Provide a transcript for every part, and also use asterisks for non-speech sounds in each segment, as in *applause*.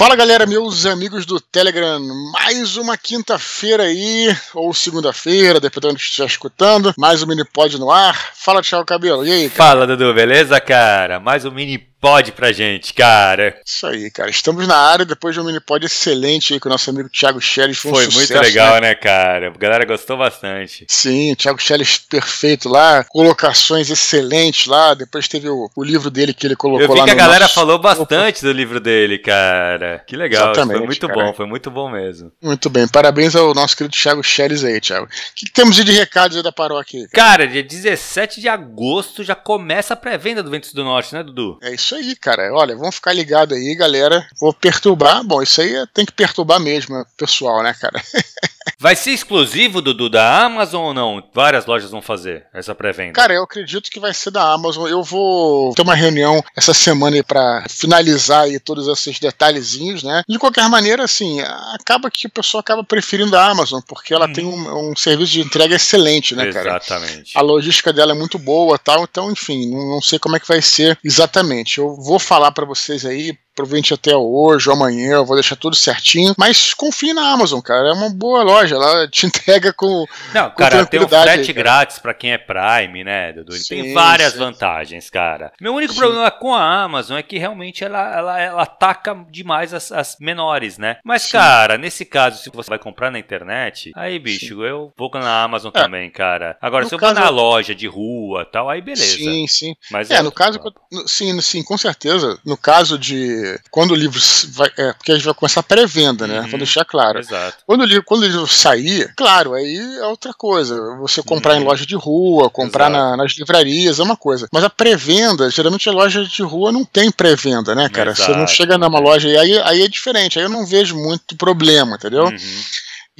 Fala galera, meus amigos do Telegram, mais uma quinta-feira aí, ou segunda-feira, dependendo do que estiver escutando, mais um mini pod no ar. Fala, Thiago Cabelo, e aí? Cara? Fala, Dudu, beleza, cara? Mais um mini pod pra gente, cara. Isso aí, cara. Estamos na área depois de um mini pod excelente aí com o nosso amigo Thiago Schelles. Foi, um Foi sucesso, muito legal, né? né? cara? A galera gostou bastante. Sim, o Thiago Schelles perfeito lá, colocações excelentes lá. Depois teve o, o livro dele que ele colocou lá. Eu vi que a galera nosso... falou bastante do livro dele, cara. Que legal. Exatamente, foi muito cara. bom, foi muito bom mesmo. Muito bem. Parabéns ao nosso querido Thiago Schelles aí, Thiago. O que temos de recados aí da paróquia? Cara, dia 17 de agosto já começa a pré-venda do Ventos do Norte, né, Dudu? É isso aí, cara. Olha, vamos ficar ligado aí, galera. Vou perturbar. Bom, isso aí tem que perturbar mesmo, pessoal, né, cara? *laughs* Vai ser exclusivo, Dudu, da Amazon ou não? Várias lojas vão fazer essa pré-venda. Cara, eu acredito que vai ser da Amazon. Eu vou ter uma reunião essa semana aí pra finalizar aí todos esses detalhezinhos, né? De qualquer maneira, assim, acaba que o pessoal acaba preferindo a Amazon, porque ela hum. tem um, um, serviço de entrega excelente, né, cara? Exatamente. A logística dela é muito boa tal, então, enfim, não, não sei como é que vai ser exatamente. Eu vou falar para vocês aí provavelmente até hoje ou amanhã, eu vou deixar tudo certinho. Mas confie na Amazon, cara. É uma boa loja. Ela *laughs* te entrega com. Não, com cara, tem um frete grátis para quem é Prime, né, Dudu? Ele sim, tem várias sim. vantagens, cara. Meu único sim. problema com a Amazon é que realmente ela, ela, ela ataca demais as, as menores, né? Mas, cara, nesse caso, se você vai comprar na internet, aí, bicho, eu vou na Amazon é. também, cara. Agora, no se eu caso... vou na loja de rua tal, aí beleza. Sim, sim. Mas é, é no caso, sim, sim, com certeza. No caso de quando o livro vai. É, porque a gente vai começar a pré-venda, né? Uhum, Vou deixar claro. Exato. Quando o, livro, quando o livro sair, claro, aí é outra coisa. Você comprar uhum. em loja de rua, comprar na, nas livrarias, é uma coisa. Mas a pré-venda, geralmente a loja de rua não tem pré-venda, né, cara? Exato. Você não chega numa loja e aí, aí é diferente. Aí eu não vejo muito problema, entendeu? Uhum.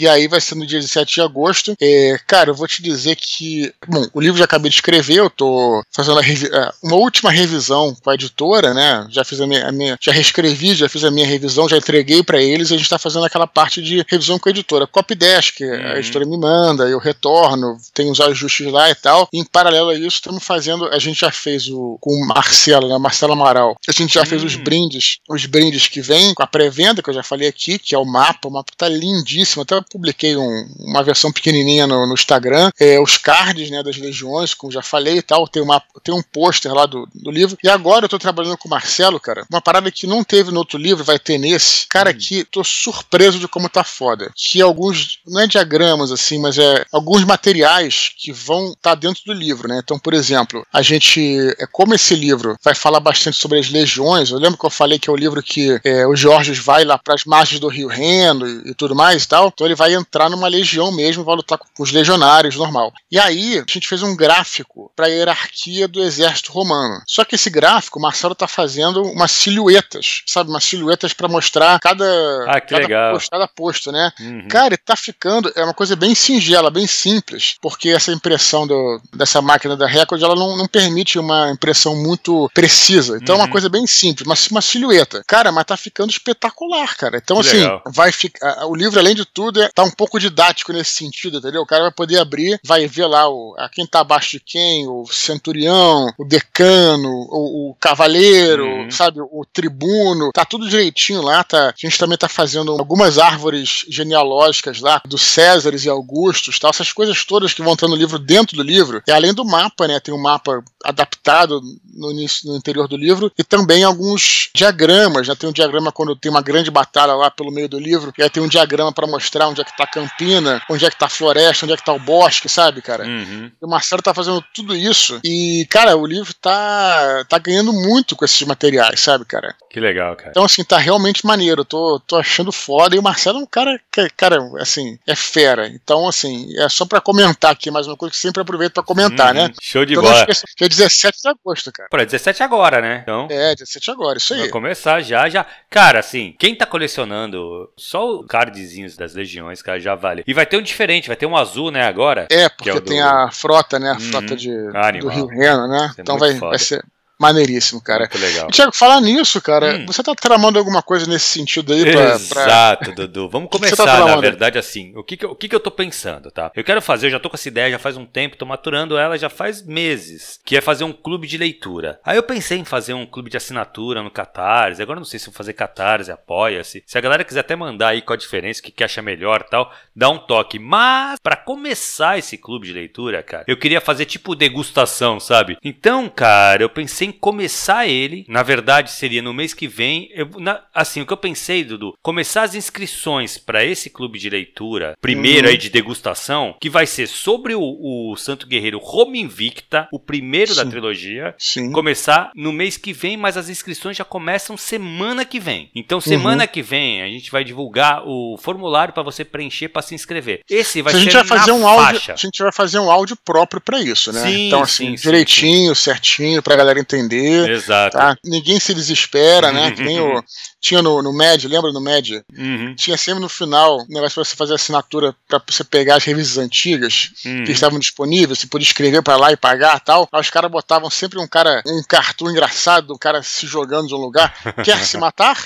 E aí vai ser no dia 17 de agosto. É, cara, eu vou te dizer que. Bom, o livro já acabei de escrever, eu tô fazendo é, uma última revisão com a editora, né? Já fiz a minha, a minha já reescrevi, já fiz a minha revisão, já entreguei para eles e a gente tá fazendo aquela parte de revisão com a editora. Copydesk, uhum. a editora me manda, eu retorno, tem os ajustes lá e tal. E em paralelo a isso, estamos fazendo. A gente já fez o com o Marcelo, né? Marcelo Amaral. A gente já uhum. fez os hum. brindes, os brindes que vem com a pré-venda, que eu já falei aqui, que é o mapa. O mapa tá lindíssimo, até publiquei um, uma versão pequenininha no, no Instagram, é, os cards né, das legiões, como já falei e tal, tem, uma, tem um pôster lá do, do livro. E agora eu tô trabalhando com o Marcelo, cara, uma parada que não teve no outro livro, vai ter nesse. Cara, hum. aqui tô surpreso de como tá foda. Que alguns, não é diagramas assim, mas é alguns materiais que vão estar tá dentro do livro, né? Então, por exemplo, a gente, é como esse livro vai falar bastante sobre as legiões, eu lembro que eu falei que é o livro que é, o Jorge vai lá para as margens do Rio Reno e, e tudo mais e tal, então ele vai entrar numa legião mesmo, vai lutar com os legionários, normal. E aí, a gente fez um gráfico para a hierarquia do exército romano. Só que esse gráfico, o Marcelo tá fazendo umas silhuetas, sabe? Umas silhuetas para mostrar cada, ah, que cada, legal. Posto, cada posto, né? Uhum. Cara, tá ficando, é uma coisa bem singela, bem simples, porque essa impressão do, dessa máquina da Record, ela não, não permite uma impressão muito precisa. Então uhum. é uma uhum. coisa bem simples, uma, uma silhueta. Cara, mas tá ficando espetacular, cara. Então, que assim, legal. vai ficar. O livro, além de tudo, é, tá um pouco didático nesse sentido, entendeu? O cara vai poder abrir, vai ver lá o, a quem tá abaixo de quem, o centurião, o decano, o, o cavaleiro, uhum. sabe? O tribuno, tá tudo direitinho lá, tá? A gente também tá fazendo algumas árvores genealógicas lá, dos Césares e Augustos, tal, essas coisas todas que vão estar no livro dentro do livro, e além do mapa, né? Tem um mapa adaptado no, início, no interior do livro, e também alguns diagramas, já né? tem um diagrama quando tem uma grande batalha lá pelo meio do livro, e aí tem um diagrama para mostrar onde é que tá Campina, onde é que tá a floresta, onde é que tá o bosque, sabe, cara? Uhum. E o Marcelo tá fazendo tudo isso, e, cara, o livro tá, tá ganhando muito com esses materiais, sabe, cara? Que legal, cara. Então, assim, tá realmente maneiro, tô, tô achando foda, e o Marcelo é um cara, que, cara, assim, é fera. Então, assim, é só pra comentar aqui, mais uma coisa que sempre aproveito pra comentar, uhum. né? Show de então, bola. Que é 17 de agosto, cara. Pô, é 17 agora, né? Então... É, 17 agora, isso aí. Vai começar já, já. Cara, assim, quem tá colecionando só os cardzinhos das legiões, cara, já vale. E vai ter um diferente, vai ter um azul, né, agora? É, porque é tem do... a frota, né? A uhum. frota de, do Rio Reno, né? então vai, vai ser Maneiríssimo, cara. Muito legal. E, Tiago, falar nisso, cara, hum. você tá tramando alguma coisa nesse sentido aí pra. Exato, pra... Dudu. Vamos *laughs* tá começar, tá na verdade, assim. O que que, eu, o que que eu tô pensando, tá? Eu quero fazer, eu já tô com essa ideia já faz um tempo, tô maturando ela já faz meses, que é fazer um clube de leitura. Aí eu pensei em fazer um clube de assinatura no Catarse. Agora não sei se vou fazer Catarse, apoia-se. Se a galera quiser até mandar aí qual a diferença, o que, que acha melhor tal, dá um toque. Mas, para começar esse clube de leitura, cara, eu queria fazer tipo degustação, sabe? Então, cara, eu pensei em começar ele. Na verdade, seria no mês que vem. Eu, na, assim, o que eu pensei, Dudu, começar as inscrições para esse clube de leitura, primeiro uhum. aí de degustação, que vai ser sobre o, o Santo Guerreiro Roma Invicta, o primeiro Sim. da trilogia. Sim. Começar no mês que vem, mas as inscrições já começam semana que vem. Então, semana uhum. que vem, a gente vai divulgar o formulário para você preencher para se inscrever. Esse vai a ser gente vai fazer um faixa. áudio, A gente vai fazer um áudio próprio para isso, né? Sim, então, assim, sim, direitinho, certinho, pra galera entender. Exato. Tá? Ninguém se desespera, né? Que *laughs* nem o. Tinha no, no MED, lembra no MED? Uhum. Tinha sempre no final um negócio pra você fazer assinatura para você pegar as revistas antigas uhum. que estavam disponíveis, você podia escrever para lá e pagar tal. Aí os caras botavam sempre um cara, um cartoon engraçado, um cara se jogando de um lugar. Quer se matar?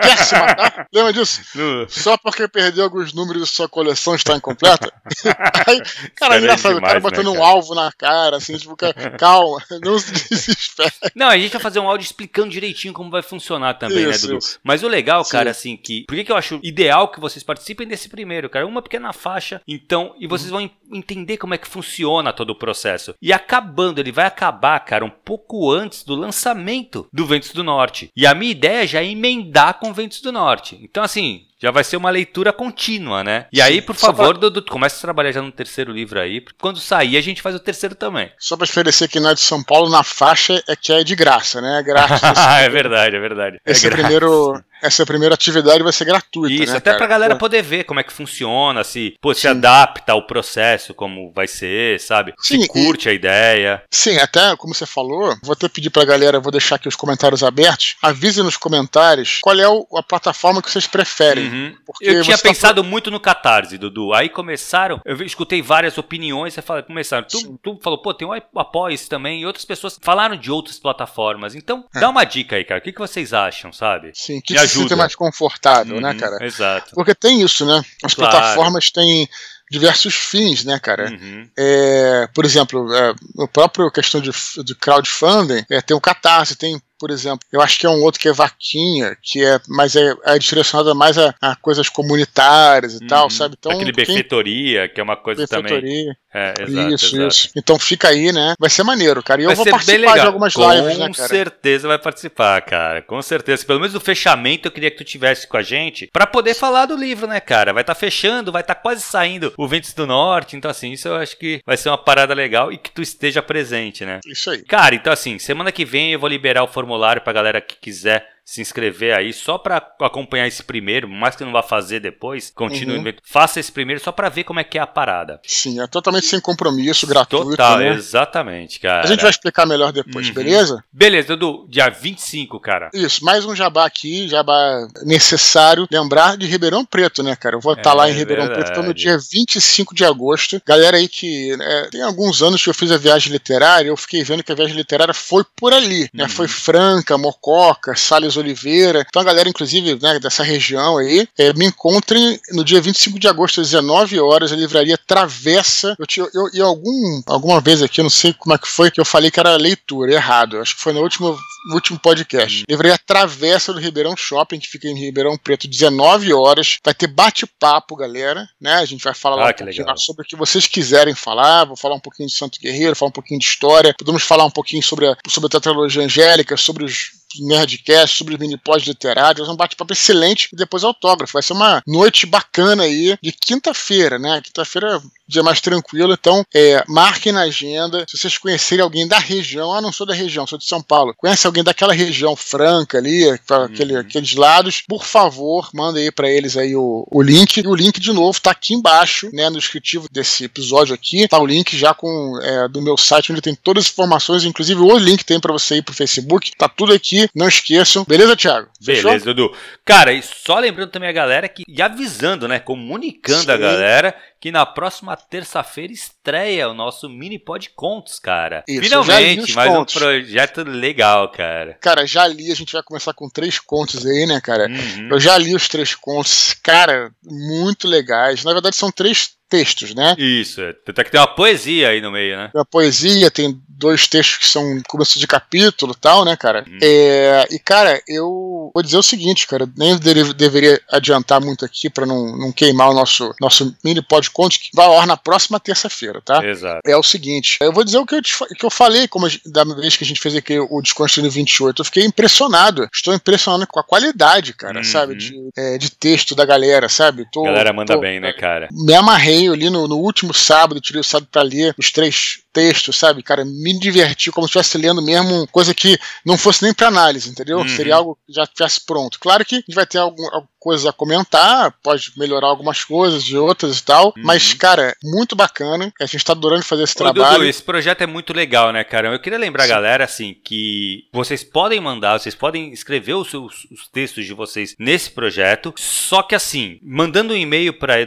Quer se matar? Lembra disso? No... Só porque perdeu alguns números e sua coleção está incompleta? *laughs* Aí, cara, engraçado, o cara botando né, cara? um alvo na cara, assim, tipo, *laughs* calma, não se desespere. Não, a gente vai fazer um áudio explicando direitinho como vai funcionar também, né, isso, né, Dudu? Isso. Mas o legal, cara, Sim. assim, que. Por que, que eu acho ideal que vocês participem desse primeiro, cara? Uma pequena faixa, então, e vocês vão entender como é que funciona todo o processo. E acabando, ele vai acabar, cara, um pouco antes do lançamento do Ventos do Norte. E a minha ideia já é emendar com Ventos do Norte. Então, assim, já vai ser uma leitura contínua, né? E aí, por favor, pra... Dudu, começa a trabalhar já no terceiro livro aí. Quando sair, a gente faz o terceiro também. Só pra esclarecer que na de São Paulo, na faixa, é que é de graça, né? É *laughs* grátis. é verdade, é verdade. Esse é primeiro, essa primeira atividade vai ser gratuita. Isso, né, até cara? pra galera poder ver como é que funciona, se pô, se adapta ao processo, como vai ser, sabe? Sim, se curte e, a ideia. Sim, até como você falou, vou até pedir pra galera, vou deixar aqui os comentários abertos. Avise nos comentários qual é o, a plataforma que vocês preferem. Uhum. eu tinha tá pensado tá... muito no Catarse, Dudu. Aí começaram, eu escutei várias opiniões, você fala, começaram. Tu, tu falou, pô, tem um apoio também, e outras pessoas falaram de outras plataformas. Então, é. dá uma dica aí, cara. O que, que vocês acham, sabe? Sim, que Me ajuda. mais confortável, né, uhum, né, cara? Exato. Porque tem isso, né? As claro. plataformas têm diversos fins, né, cara? Uhum. É, por exemplo, é, a própria questão de, de crowdfunding, é, tem o Catarse, tem por exemplo. Eu acho que é um outro que é Vaquinha, que é mais é, é direcionada mais a, a, coisas comunitárias e uhum. tal, sabe? Então, Aquele benfeitoria, quem... que é uma coisa benfeitoria. também. É, exato, isso, exato. isso. Então fica aí, né? Vai ser maneiro, cara. E vai eu vou participar de algumas Com lives, né, cara? Com certeza vai participar, cara. Com certeza. Pelo menos no fechamento eu queria que tu tivesse com a gente para poder falar do livro, né, cara? Vai estar tá fechando, vai estar tá quase saindo o Ventos do Norte. Então, assim, isso eu acho que vai ser uma parada legal e que tu esteja presente, né? Isso aí. Cara, então assim, semana que vem eu vou liberar o formulário pra galera que quiser se inscrever aí só para acompanhar esse primeiro, mais que não vá fazer depois, continue, uhum. faça esse primeiro só para ver como é que é a parada. Sim, é totalmente sem compromisso, gratuito. Total, né? exatamente, cara. A gente vai explicar melhor depois, uhum. beleza? Beleza, Dudu, dia 25, cara. Isso, mais um jabá aqui, jabá necessário. Lembrar de Ribeirão Preto, né, cara? Eu vou estar tá é, lá em Ribeirão verdade. Preto então, no dia 25 de agosto. Galera aí que né, tem alguns anos que eu fiz a viagem literária, eu fiquei vendo que a viagem literária foi por ali, né? Uhum. Foi Franca, Mococa, Salles Oliveira. Então a galera, inclusive, né, dessa região aí, é, me encontrem no dia 25 de agosto, às 19 horas, a livraria Travessa. Eu, tinha, eu, eu algum, alguma vez aqui, eu não sei como é que foi, que eu falei que era leitura, errado. Acho que foi no último, no último podcast. Hum. Livraria Travessa do Ribeirão Shopping, que fica em Ribeirão Preto, 19 horas. Vai ter bate-papo, galera, né? A gente vai falar ah, um sobre o que vocês quiserem falar. Vou falar um pouquinho de Santo Guerreiro, falar um pouquinho de história. Podemos falar um pouquinho sobre a, sobre a tetralogia angélica, sobre os Nerdcast, sobre mini pós literários, um bate-papo excelente e depois autógrafo. Vai ser uma noite bacana aí de quinta-feira, né? Quinta-feira dia mais tranquilo. Então, é, marquem na agenda. Se vocês conhecerem alguém da região, ah, não sou da região, sou de São Paulo. Conhece alguém daquela região franca ali, aquele, uhum. aqueles lados, por favor, manda aí para eles aí o, o link. E o link, de novo, tá aqui embaixo, né, no descritivo desse episódio aqui. Tá o link já com é, do meu site, onde tem todas as informações, inclusive o link tem para você ir pro Facebook. Tá tudo aqui, não esqueçam. Beleza, Thiago? Beleza, Dudu. Cara, e só lembrando também a galera que, e avisando, né, comunicando Sim. a galera que na próxima terça-feira estreia o nosso mini pod contos, cara. Isso, Finalmente, mais contos. um projeto legal, cara. Cara, já li, a gente vai começar com três contos aí, né, cara? Uhum. Eu já li os três contos, cara, muito legais. Na verdade, são três textos, né? Isso, é. Até que tem uma poesia aí no meio, né? Tem uma poesia, tem dois textos que são começo de capítulo tal, né, cara? Hum. É, e, cara, eu vou dizer o seguinte, cara, nem deveria adiantar muito aqui para não, não queimar o nosso, nosso mini podcast que vai ao ar na próxima terça-feira, tá? Exato. É o seguinte, eu vou dizer o que eu, te, que eu falei, como da vez que a gente fez aqui o Desconstruindo 28, eu fiquei impressionado. Estou impressionado com a qualidade, cara, uhum. sabe? De, é, de texto da galera, sabe? Tô, galera manda tô, bem, né, cara? Me amarrei ali no, no último sábado, tirei o sábado pra ler os três textos, sabe? Cara, me diverti como se estivesse lendo mesmo coisa que não fosse nem para análise, entendeu? Uhum. Seria algo que já estivesse pronto. Claro que a gente vai ter algum, coisas a comentar, pode melhorar algumas coisas de outras e tal, uhum. mas, cara, muito bacana. A gente tá adorando fazer esse Ô, trabalho. Dudu, esse projeto é muito legal, né, cara? Eu queria lembrar, Sim. galera, assim, que vocês podem mandar, vocês podem escrever os, seus, os textos de vocês nesse projeto, só que assim, mandando um e-mail para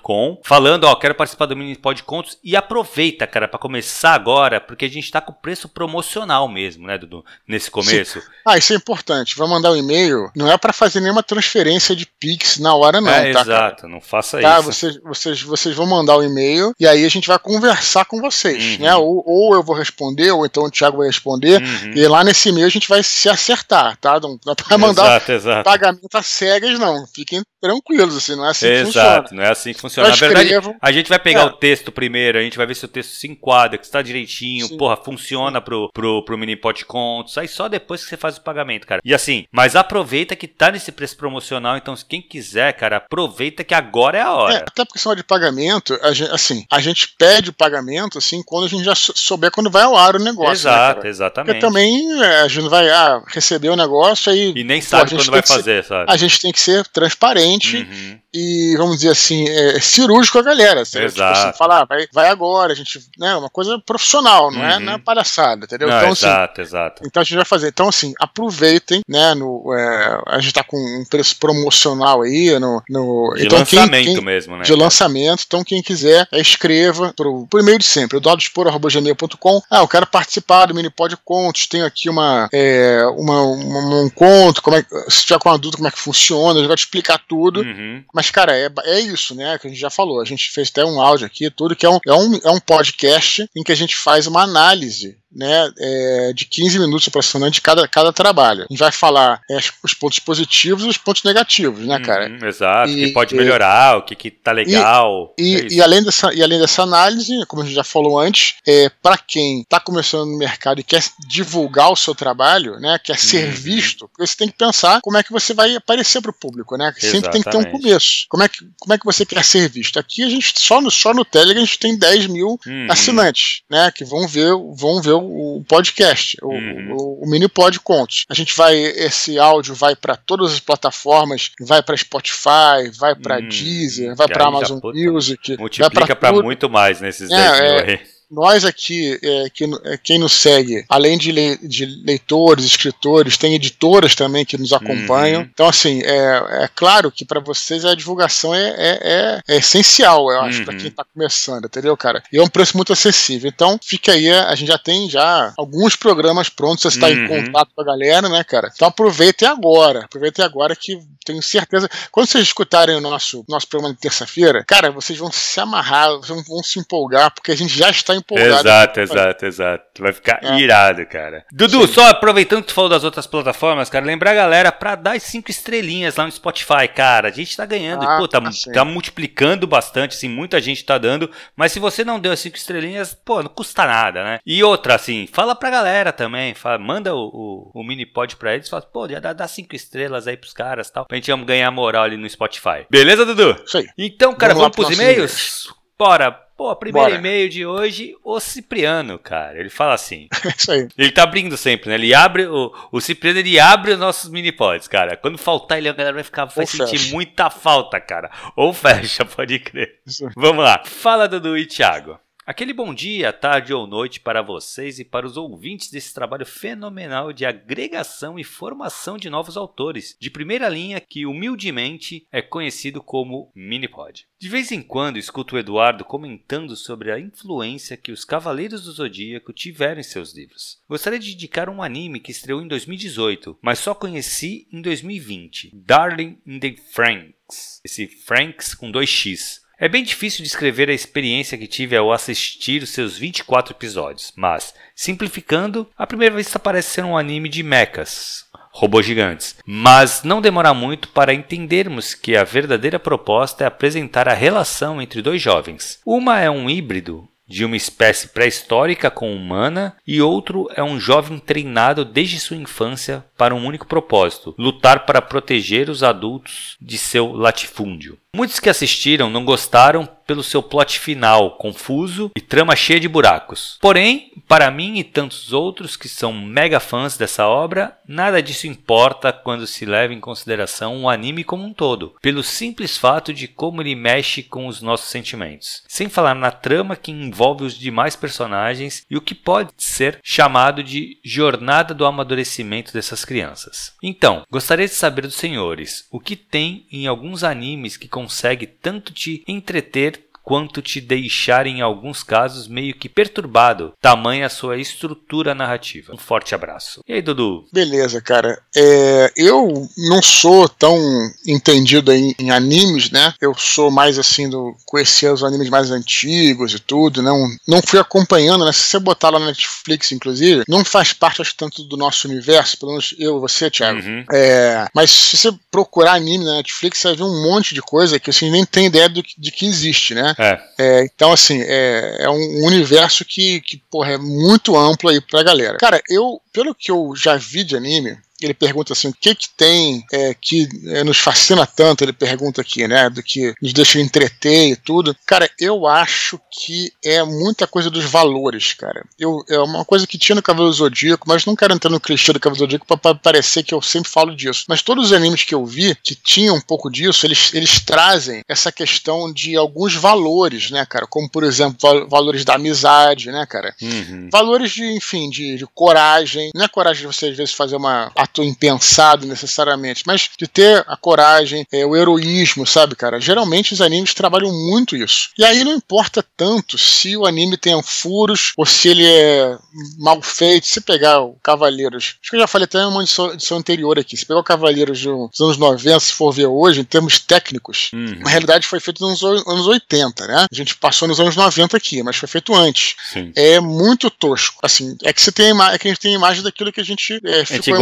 eduardespor.gmail.com, falando, ó, quero participar do Mini Pod Contos e aproveita, cara, para começar agora, porque a gente tá com preço promocional mesmo, né, Dudu? Nesse começo. Sim. Ah, isso é importante. Vai mandar um e-mail, não é para fazer nenhuma uma transferência de Pix na hora, não, é, tá? Exato, não faça tá, isso. Vocês, vocês, vocês vão mandar o um e-mail e aí a gente vai conversar com vocês, uhum. né? Ou, ou, eu vou responder, ou então o Thiago vai responder, uhum. e lá nesse e-mail a gente vai se acertar, tá? Não dá pra mandar exato, exato. pagamento a cegas, não. Fiquem tranquilos, assim, não é assim exato, que funciona. Exato, não é assim que funciona. Na verdade, a gente vai pegar é. o texto primeiro, a gente vai ver se o texto se enquadra, que está direitinho, Sim. porra, funciona pro, pro, pro mini pot contos, aí só depois que você faz o pagamento, cara. E assim, mas aproveita que tá nesse preço promocional, então quem quiser, cara, aproveita que agora é a hora. É, até porque são de pagamento, a gente, assim, a gente pede o pagamento, assim, quando a gente já souber quando vai ao ar o negócio. Né, Exato, né, exatamente. Porque também é, a gente vai ah, receber o negócio aí. E nem sabe pô, quando vai fazer, ser, sabe? A gente tem que ser transparente uhum. e, vamos dizer assim, é, cirúrgico com a galera. Tipo Exato. Tipo assim, falar, ah, vai, vai agora, a gente. Né, uma coisa profissional, não, é, uhum. é, não é palhaçada, entendeu? Não, então, assim, exato, assim, exato. Então a gente vai fazer. Então, assim, aproveitem, né? No, é, a gente tá com um preço promocional aí, no. no de então, lançamento quem, quem, mesmo, né? De lançamento. Então, quem quiser, escreva pro, pro e-mail de sempre, o dodespor.gmail.com. Ah, eu quero participar do Minipod Contos, tenho aqui uma, é, uma, uma, um conto, como é, se tiver com uma dúvida, como é que funciona, eu vou te explicar tudo. Uhum. Mas, cara, é, é isso, né? Que a gente já falou. A gente fez até um áudio aqui, tudo, que é um, é um, é um podcast em que a gente faz uma análise né, é, de 15 minutos aproximadamente de cada, cada trabalho. A gente vai falar é, os pontos positivos e os pontos negativos, né, cara? Uhum, exato, o que pode melhorar, o que, que tá legal. E, é e, além dessa, e além dessa análise, como a gente já falou antes, é, para quem está começando no mercado e quer divulgar o seu trabalho, né, quer ser uhum. visto, você tem que pensar como é que você vai aparecer para o público, né? Sempre tem que ter um começo. Como é que, como é que você quer ser visto? Aqui a gente, só no, só no Telegram, a gente tem 10 mil uhum. assinantes, né, que vão ver, vão ver o podcast, uhum. o, o, mini pod contos. A gente vai, esse áudio vai para todas as plataformas, vai para Spotify, vai para uhum. Deezer, vai para Amazon Music, multiplica para muito mais nesses é, 10 mil é, aí nós aqui, é, que, é, quem nos segue, além de, le, de, leitores, escritores, tem editoras também que nos acompanham. Uhum. Então, assim, é, é claro que para vocês a divulgação é, é, é, é essencial, eu acho, uhum. para quem está começando, entendeu, cara? E é um preço muito acessível. Então, fica aí, a gente já tem já alguns programas prontos, você está uhum. em contato com a galera, né, cara? Então aproveitem agora, aproveitem agora que tenho certeza. Quando vocês escutarem o nosso, nosso programa de terça-feira, cara, vocês vão se amarrar, vocês vão se empolgar, porque a gente já está empolgado. Exato, exato, exato. Vai ficar é. irado, cara. Dudu, Sim. só aproveitando que tu falou das outras plataformas, cara, lembrar a galera pra dar as cinco estrelinhas lá no Spotify, cara. A gente tá ganhando, ah, pô, tá, assim. tá multiplicando bastante, assim, muita gente tá dando. Mas se você não deu as cinco estrelinhas, pô, não custa nada, né? E outra, assim, fala pra galera também, fala, manda o, o, o mini pod pra eles, fala, pô, dá, dá cinco estrelas aí pros caras tal, pra gente ganhar moral ali no Spotify. Beleza, Dudu? Isso aí. Então, cara, vamos, vamos pros e-mails? Bora. Pô, primeiro e-mail de hoje, o Cipriano, cara. Ele fala assim. *laughs* Isso aí. Ele tá abrindo sempre, né? Ele abre, o, o Cipriano, ele abre os nossos mini-pods, cara. Quando faltar ele, a galera vai ficar, vai Ou sentir fecha. muita falta, cara. Ou fecha, *laughs* pode crer. Vamos lá. Fala, Dudu e Thiago. Aquele bom dia, tarde ou noite para vocês e para os ouvintes desse trabalho fenomenal de agregação e formação de novos autores, de primeira linha que humildemente é conhecido como Minipod. De vez em quando escuto o Eduardo comentando sobre a influência que os Cavaleiros do Zodíaco tiveram em seus livros. Gostaria de indicar um anime que estreou em 2018, mas só conheci em 2020, Darling in the Franks. Esse Franks com 2x. É bem difícil descrever a experiência que tive ao assistir os seus 24 episódios, mas, simplificando, à primeira vista parece ser um anime de mechas, robôs gigantes. Mas não demora muito para entendermos que a verdadeira proposta é apresentar a relação entre dois jovens. Uma é um híbrido de uma espécie pré-histórica com humana e outro é um jovem treinado desde sua infância para um único propósito: lutar para proteger os adultos de seu latifúndio. Muitos que assistiram não gostaram pelo seu plot final, confuso e trama cheia de buracos. Porém, para mim e tantos outros que são mega fãs dessa obra, nada disso importa quando se leva em consideração o anime como um todo, pelo simples fato de como ele mexe com os nossos sentimentos. Sem falar na trama que envolve os demais personagens e o que pode ser chamado de jornada do amadurecimento dessas crianças. Então, gostaria de saber dos senhores o que tem em alguns animes que consegue tanto te entreter quanto te deixar em alguns casos meio que perturbado, tamanha a sua estrutura narrativa. Um forte abraço. E aí, Dudu? Beleza, cara. É, eu não sou tão entendido em, em, animes, né? Eu sou mais assim do conhecer os animes mais antigos e tudo, não não fui acompanhando, né? Se você botar lá na Netflix, inclusive, não faz parte acho tanto do nosso universo, pelo menos eu e você, Thiago. Uhum. É, mas se você procurar anime na Netflix, você vai ver um monte de coisa que assim nem tem ideia do, de que existe, né? É. É, então, assim, é, é, um universo que, que porra, é muito amplo aí pra galera. Cara, eu, pelo que eu já vi de anime, ele pergunta assim: o que que tem é, que é, nos fascina tanto? Ele pergunta aqui, né? Do que nos deixa entreter e tudo. Cara, eu acho que é muita coisa dos valores, cara. Eu, é uma coisa que tinha no Cavaleiro Zodíaco, mas não quero entrar no clichê do Cavaleiro Zodíaco para parecer que eu sempre falo disso. Mas todos os animes que eu vi que tinham um pouco disso, eles, eles trazem essa questão de alguns valores, né, cara? Como, por exemplo, valores da amizade, né, cara? Uhum. Valores de, enfim, de, de coragem. Não é coragem de você, às vezes, fazer uma ato impensado necessariamente, mas de ter a coragem, é, o heroísmo, sabe, cara? Geralmente os animes trabalham muito isso. E aí não importa tanto se o anime tem furos ou se ele é mal feito. Se pegar o Cavaleiros, acho que eu já falei até em uma edição, edição anterior aqui, se pegar o Cavaleiros dos anos 90, se for ver hoje, em termos técnicos, uhum. na realidade foi feito nos anos 80, né? A gente passou nos anos 90 aqui, mas foi feito antes. Sim. É muito tosco. Assim, é que você tem é que a gente tem a imagem daquilo que a gente é, ficou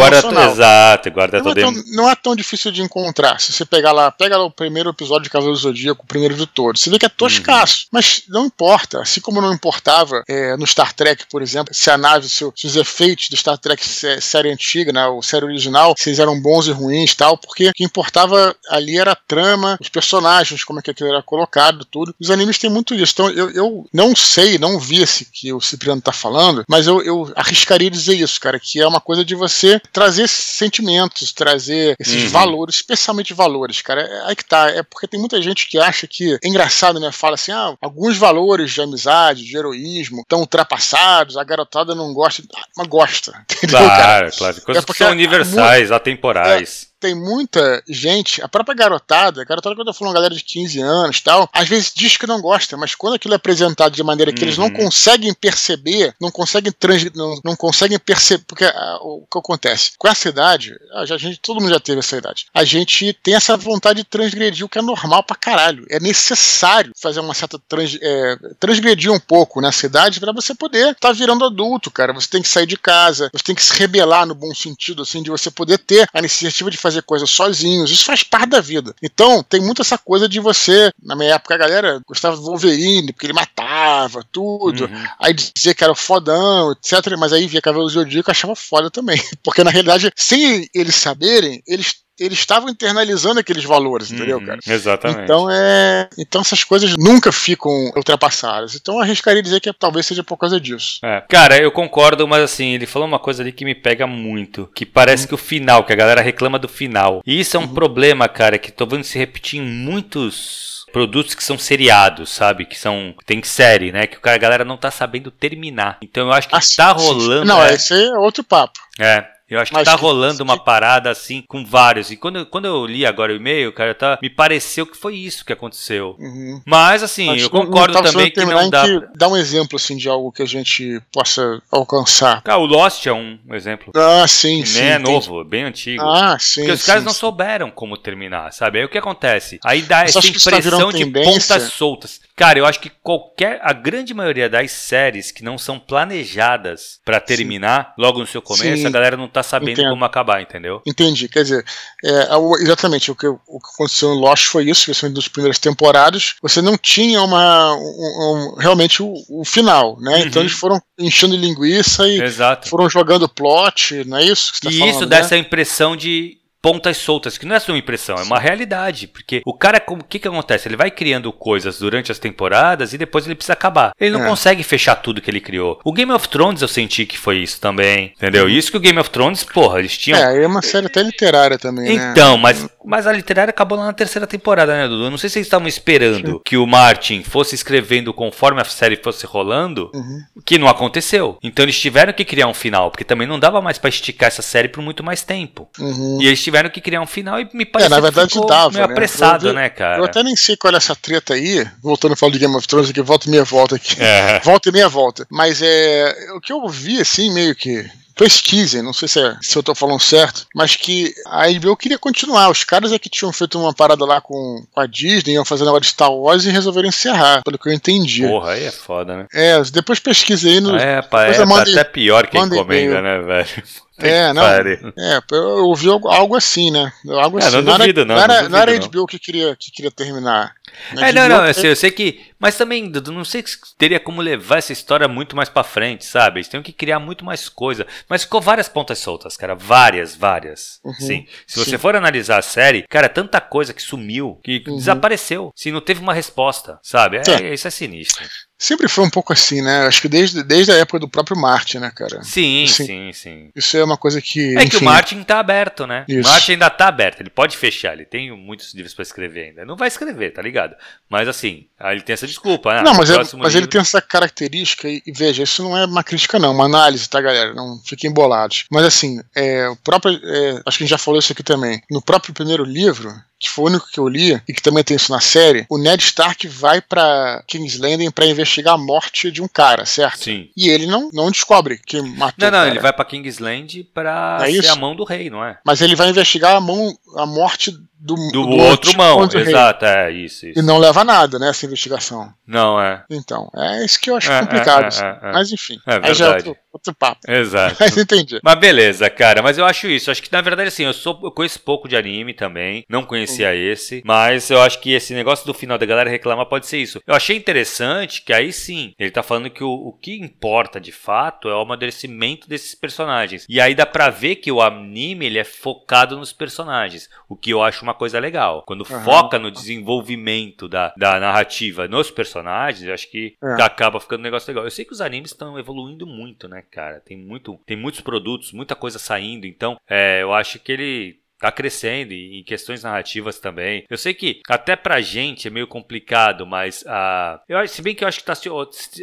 emocionado. Exato, guarda não, todo é tão, não é tão difícil de encontrar. Se você pegar lá, pega lá o primeiro episódio de Cavaleiro do Zodíaco, o primeiro de todos, você vê que é toscaço. Uhum. Mas não importa. Assim como não importava é, no Star Trek, por exemplo, se a nave, se, os efeitos do Star Trek série antiga, né, o série original, se eles eram bons e ruins tal, porque o que importava ali era a trama, os personagens, como é que aquilo era colocado, tudo. Os animes têm muito isso. Então eu, eu não sei, não vi esse que o Cipriano tá falando, mas eu, eu arriscaria dizer isso, cara, que é uma coisa de você trazer sentimentos, trazer esses uhum. valores, especialmente valores, cara. É aí que tá. É porque tem muita gente que acha que é engraçado, né? Fala assim, ah, alguns valores de amizade, de heroísmo, estão ultrapassados, a garotada não gosta, mas gosta. *laughs* Entendeu, claro, cara? claro. Coisas é que são universais, atemporais. É, tem muita gente, a própria garotada, a garotada quando eu falo uma galera de 15 anos tal, às vezes diz que não gosta, mas quando aquilo é apresentado de maneira que uhum. eles não uhum. conseguem perceber, não conseguem trans, não, não conseguem perceber, porque ah, o que acontece? Com essa idade, a gente, todo mundo já teve essa idade, a gente tem essa vontade de transgredir o que é normal pra caralho. É necessário fazer uma certa trans, é, transgredir um pouco nessa idade para você poder estar tá virando adulto, cara. Você tem que sair de casa, você tem que se rebelar no bom sentido, assim, de você poder ter a iniciativa de fazer fazer coisas sozinhos, isso faz parte da vida. Então, tem muito essa coisa de você, na minha época, a galera gostava do Wolverine, porque ele matava tudo, uhum. aí dizia que era fodão, etc. Mas aí via Cavaleiros do Zodíaco e achava foda também. *laughs* Porque, na realidade, sem eles saberem, eles eles estavam internalizando aqueles valores, entendeu, uhum, cara? Exatamente. Então é, então essas coisas nunca ficam ultrapassadas. Então eu arriscaria dizer que talvez seja por causa disso. É. Cara, eu concordo, mas assim, ele falou uma coisa ali que me pega muito, que parece uhum. que o final, que a galera reclama do final. E isso é um uhum. problema, cara, que tô vendo se repetir em muitos produtos que são seriados, sabe? Que são. Tem série, né? Que o cara, a galera não tá sabendo terminar. Então eu acho que ah, tá rolando. Não, é... esse é outro papo. É. Eu acho que Mas tá rolando uma parada assim com vários. E quando, quando eu li agora o e-mail, cara, tá, me pareceu que foi isso que aconteceu. Uhum. Mas assim, eu concordo não também que não dá. Que dá um exemplo assim de algo que a gente possa alcançar. Cara, o Lost é um exemplo. Ah, sim, sim. É novo, bem antigo. Ah, sim. Porque os caras sim, não souberam como terminar, sabe? Aí o que acontece? Aí dá essa tá impressão de pontas soltas. Cara, eu acho que qualquer. A grande maioria das séries que não são planejadas para terminar Sim. logo no seu começo, Sim. a galera não tá sabendo Entendo. como acabar, entendeu? Entendi. Quer dizer, é, exatamente o que, o que aconteceu em Lost foi isso, principalmente das primeiras temporadas. Você não tinha uma. Um, um, realmente o, o, final, né? Uhum. Então eles foram enchendo linguiça e Exato. foram jogando plot, não é isso? Que você tá e falando, isso né? dá essa impressão de pontas soltas, que não é só uma impressão, é uma realidade. Porque o cara, o que, que acontece? Ele vai criando coisas durante as temporadas e depois ele precisa acabar. Ele não é. consegue fechar tudo que ele criou. O Game of Thrones eu senti que foi isso também, entendeu? Uhum. Isso que o Game of Thrones, porra, eles tinham. É, é uma série até literária também. Né? Então, né? mas, mas a literária acabou lá na terceira temporada, né, Dudu? Eu não sei se eles estavam esperando Sim. que o Martin fosse escrevendo conforme a série fosse rolando, uhum. que não aconteceu. Então eles tiveram que criar um final, porque também não dava mais para esticar essa série por muito mais tempo. Uhum. E eles tiveram que criar um final e me parece é, na verdade que dava, meio né? apressado, né, cara? Eu até nem sei qual é essa treta aí, voltando a falar de Game of Thrones aqui, volta e meia volta aqui. É. *laughs* Volta e meia volta. Mas é o que eu vi, assim, meio que pesquisem, não sei se, é, se eu tô falando certo, mas que a HBO queria continuar. Os caras é que tinham feito uma parada lá com, com a Disney, iam fazer negócio de Star Wars e resolveram encerrar, pelo que eu entendi. Porra, aí é foda, né? É, depois pesquisei aí no. É, pá, é, tá até pior que encomenda, né, velho? É, não. É, eu ouvi algo assim, né? Algo é, assim. Não, não duvido, não. Não era, não, não era HBO que queria, que queria terminar. É, não, não, eu sei, eu sei que. Mas também, Dudu, não sei se teria como levar essa história muito mais pra frente, sabe? Eles têm que criar muito mais coisa. Mas ficou várias pontas soltas, cara. Várias, várias. Uhum, sim. Se você sim. for analisar a série, cara, tanta coisa que sumiu, que uhum. desapareceu. Se não teve uma resposta, sabe? É, é. Isso é sinistro. Sempre foi um pouco assim, né? Acho que desde, desde a época do próprio Martin, né, cara? Sim, assim, sim, sim. Isso é uma coisa que. É enfim, que o Martin tá aberto, né? Isso. O Martin ainda tá aberto, ele pode fechar, ele tem muitos livros para escrever ainda. Não vai escrever, tá ligado? Mas assim, ele tem essa desculpa, né? Não, mas, é, mas livro... ele tem essa característica, e, e, veja, isso não é uma crítica, não, uma análise, tá, galera? Não fiquem embolados. Mas assim, é, o próprio. É, acho que a gente já falou isso aqui também. No próprio primeiro livro, que foi o único que eu li, e que também tem isso na série, o Ned Stark vai para King's Landing para investigar a morte de um cara, certo? Sim. E ele não, não descobre que matou Não, não, ele vai para King's Landing pra é ser isso? a mão do rei, não é? Mas ele vai investigar a mão, a morte do, do, do outro mão, exato, é isso, isso, E não leva a nada, né, essa investigação. Não, é. Então, é isso que eu acho é, complicado. É, é, assim. é, é. Mas enfim, é aí já é outro, outro papo. Exato. *laughs* Mas entendi. Mas beleza, cara, mas eu acho isso. Acho que na verdade, assim, eu, sou, eu conheço pouco de anime também, não conhecia esse, mas eu acho que esse negócio do final da galera reclamar pode ser isso. Eu achei interessante que aí sim, ele tá falando que o, o que importa de fato é o amadurecimento desses personagens. E aí dá pra ver que o anime ele é focado nos personagens, o que eu acho uma coisa legal. Quando uhum. foca no desenvolvimento da, da narrativa nos personagens, eu acho que é. acaba ficando um negócio legal. Eu sei que os animes estão evoluindo muito, né, cara? Tem, muito, tem muitos produtos, muita coisa saindo, então é, eu acho que ele tá crescendo e em questões narrativas também. Eu sei que até pra gente é meio complicado, mas uh, eu, se bem que eu acho que tá se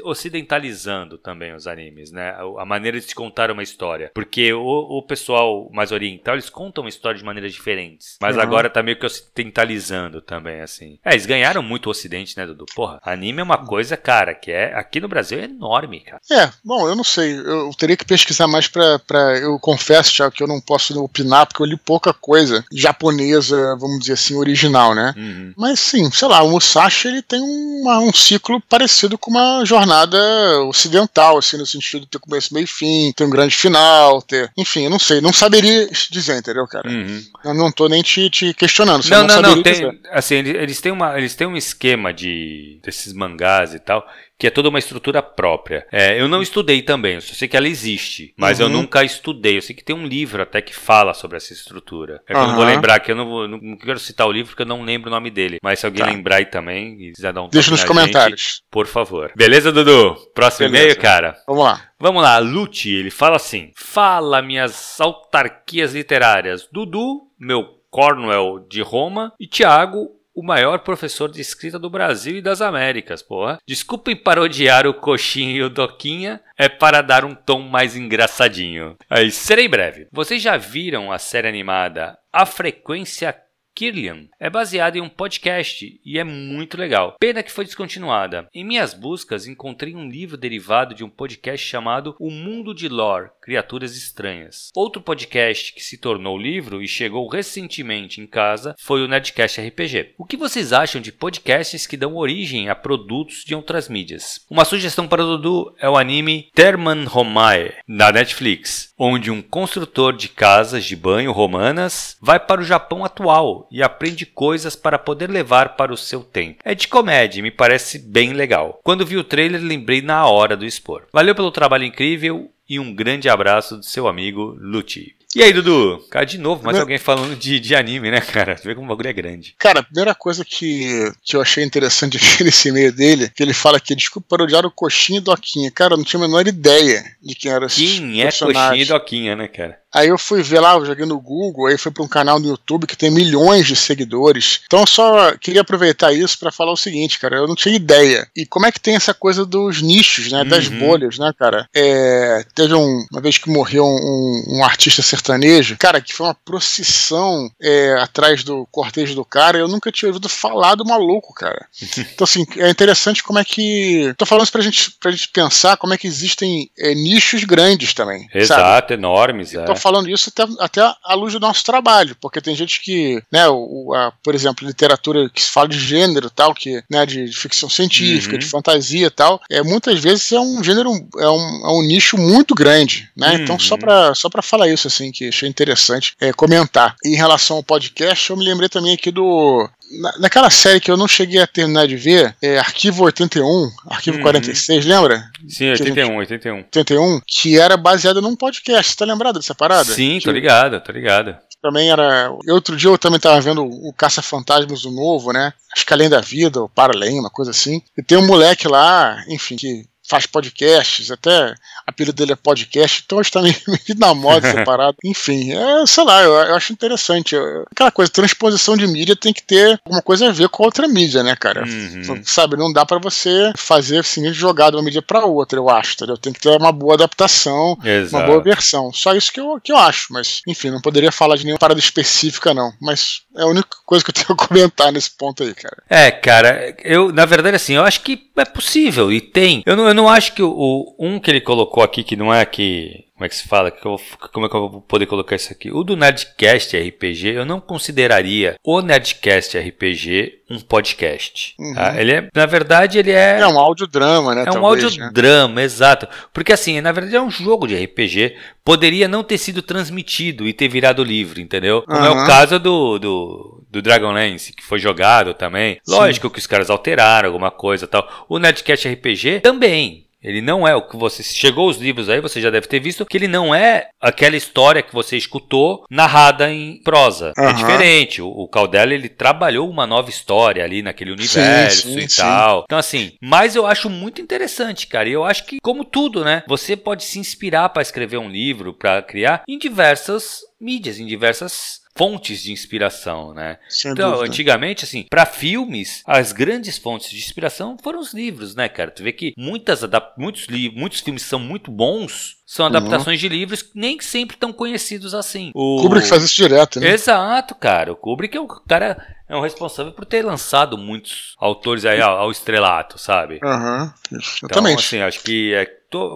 ocidentalizando também os animes, né? A maneira de se contar uma história. Porque o, o pessoal mais oriental, eles contam uma história de maneiras diferentes. Mas uhum. agora tá meio que ocidentalizando também, assim. É, eles ganharam muito o ocidente, né, Dudu? Porra, anime é uma coisa, cara, que é aqui no Brasil é enorme, cara. É, bom, eu não sei. Eu teria que pesquisar mais pra. pra eu confesso, Thiago, que eu não posso opinar, porque eu li pouca coisa japonesa, vamos dizer assim, original, né? Uhum. Mas sim, sei lá, o Musashi ele tem uma, um ciclo parecido com uma jornada ocidental, assim, no sentido de ter começo, meio e fim, ter um grande final, ter. Enfim, eu não sei, não saberia dizer, entendeu, cara? Uhum. Eu não tô nem te, te questionando. Não, não, não, não tem, assim, eles têm, uma, eles têm um esquema de desses mangás e tal que é toda uma estrutura própria. É, eu não estudei também, eu só sei que ela existe, mas uhum. eu nunca estudei. Eu sei que tem um livro até que fala sobre essa estrutura. É que uhum. eu não vou lembrar, que eu não, vou, não quero citar o livro porque eu não lembro o nome dele. Mas se alguém tá. lembrar aí também e quiser dar um Deixa nos comentários. Gente, por favor. Beleza, Dudu? Próximo e-mail, cara? Vamos lá. Vamos lá, Lute, ele fala assim: Fala minhas autarquias literárias. Dudu, meu Cornwell de Roma e Tiago, o maior professor de escrita do Brasil e das Américas, porra. Desculpem parodiar o Coxinha e o Doquinha, é para dar um tom mais engraçadinho. Aí, serei breve. Vocês já viram a série animada A Frequência Kirlian é baseada em um podcast e é muito legal. Pena que foi descontinuada. Em minhas buscas, encontrei um livro derivado de um podcast chamado O Mundo de Lore Criaturas Estranhas. Outro podcast que se tornou livro e chegou recentemente em casa foi o Nerdcast RPG. O que vocês acham de podcasts que dão origem a produtos de outras mídias? Uma sugestão para o Dudu é o anime Terman Romae, da Netflix, onde um construtor de casas de banho romanas vai para o Japão atual e aprende coisas para poder levar para o seu tempo. É de comédia e me parece bem legal. Quando vi o trailer, lembrei na hora do expor. Valeu pelo trabalho incrível e um grande abraço do seu amigo Luti. E aí, Dudu? Cara, de novo, mais alguém falando de, de anime, né, cara? Você vê como o bagulho é grande. Cara, a primeira coisa que, que eu achei interessante *laughs* aqui nesse e-mail dele, que ele fala aqui, desculpa parodiar o Coxinha e Doquinha. Cara, eu não tinha a menor ideia de quem era esse Quem é Coxinha e Doquinha, né, cara? Aí eu fui ver lá, eu joguei no Google, aí fui para um canal no YouTube que tem milhões de seguidores. Então eu só queria aproveitar isso para falar o seguinte, cara, eu não tinha ideia. E como é que tem essa coisa dos nichos, né, das uhum. bolhas, né, cara? É, teve um, uma vez que morreu um, um, artista sertanejo, cara, que foi uma procissão é, atrás do cortejo do cara, eu nunca tinha ouvido falar do maluco, cara. *laughs* Então assim, é interessante como é que... Tô falando isso pra gente, pra gente pensar como é que existem é, nichos grandes também. Exato, sabe? enormes, é falando isso até, até à luz do nosso trabalho, porque tem gente que, né, o, a, por exemplo, literatura que se fala de gênero tal, que, né, de, de ficção científica, uhum. de fantasia tal, é, muitas vezes é um gênero, é um, é um nicho muito grande, né, uhum. então só para só pra falar isso, assim, que achei interessante é, comentar. Em relação ao podcast, eu me lembrei também aqui do, na, naquela série que eu não cheguei a terminar de ver, é Arquivo 81, Arquivo uhum. 46, lembra? Sim, 81, gente, 81. 81, que era baseada num podcast. Tá lembrado dessa parada? Sim, tô ligado, tô ligado. Também era. Outro dia eu também tava vendo o Caça-Fantasmas, o novo, né? Acho que Além da Vida, ou Para Além, uma coisa assim. E tem um moleque lá, enfim, que faz podcasts, até apelido dele é podcast, então está meio, *laughs* na moda separado. *laughs* Enfim, é, sei lá, eu, eu acho interessante. aquela coisa, transposição de mídia tem que ter alguma coisa a ver com outra mídia, né, cara? Uhum. Sabe, não dá para você fazer assim, jogar de uma mídia para outra, eu acho, entendeu? Tem que ter uma boa adaptação, Exato. uma boa versão. Só isso que eu, que eu acho, mas enfim, não poderia falar de nenhuma parada específica, não. Mas é a única coisa que eu tenho a comentar nesse ponto aí, cara. É, cara, eu, na verdade, assim, eu acho que é possível e tem. Eu não, eu não acho que o, o um que ele colocou aqui, que não é aqui como é que se fala? Como é que eu vou poder colocar isso aqui? O do Nerdcast RPG, eu não consideraria o Nerdcast RPG um podcast. Uhum. Tá? Ele é, na verdade, ele é. É um audiodrama, né? É um talvez, audiodrama, né? exato. Porque assim, na verdade, é um jogo de RPG. Poderia não ter sido transmitido e ter virado livro, entendeu? Como uhum. é o caso do, do, do Dragonlance, que foi jogado também. Lógico Sim. que os caras alteraram alguma coisa tal. O Nerdcast RPG também. Ele não é o que você. Chegou os livros aí, você já deve ter visto que ele não é aquela história que você escutou narrada em prosa. Uhum. É diferente. O, o Caldela ele trabalhou uma nova história ali naquele universo sim, sim, e sim. tal. Então, assim, mas eu acho muito interessante, cara. E eu acho que, como tudo, né? Você pode se inspirar para escrever um livro, para criar em diversas mídias, em diversas fontes de inspiração, né? Sem então, dúvida. antigamente, assim, para filmes, as grandes fontes de inspiração foram os livros, né, cara? Tu vê que muitas muitos, muitos filmes são muito bons, são uhum. adaptações uhum. de livros que nem sempre tão conhecidos assim. O Kubrick faz isso direto, né? Exato, cara. O Kubrick é o cara é o responsável por ter lançado muitos autores aí ao, ao estrelato, sabe? Aham, uhum. exatamente. Então, assim, acho que é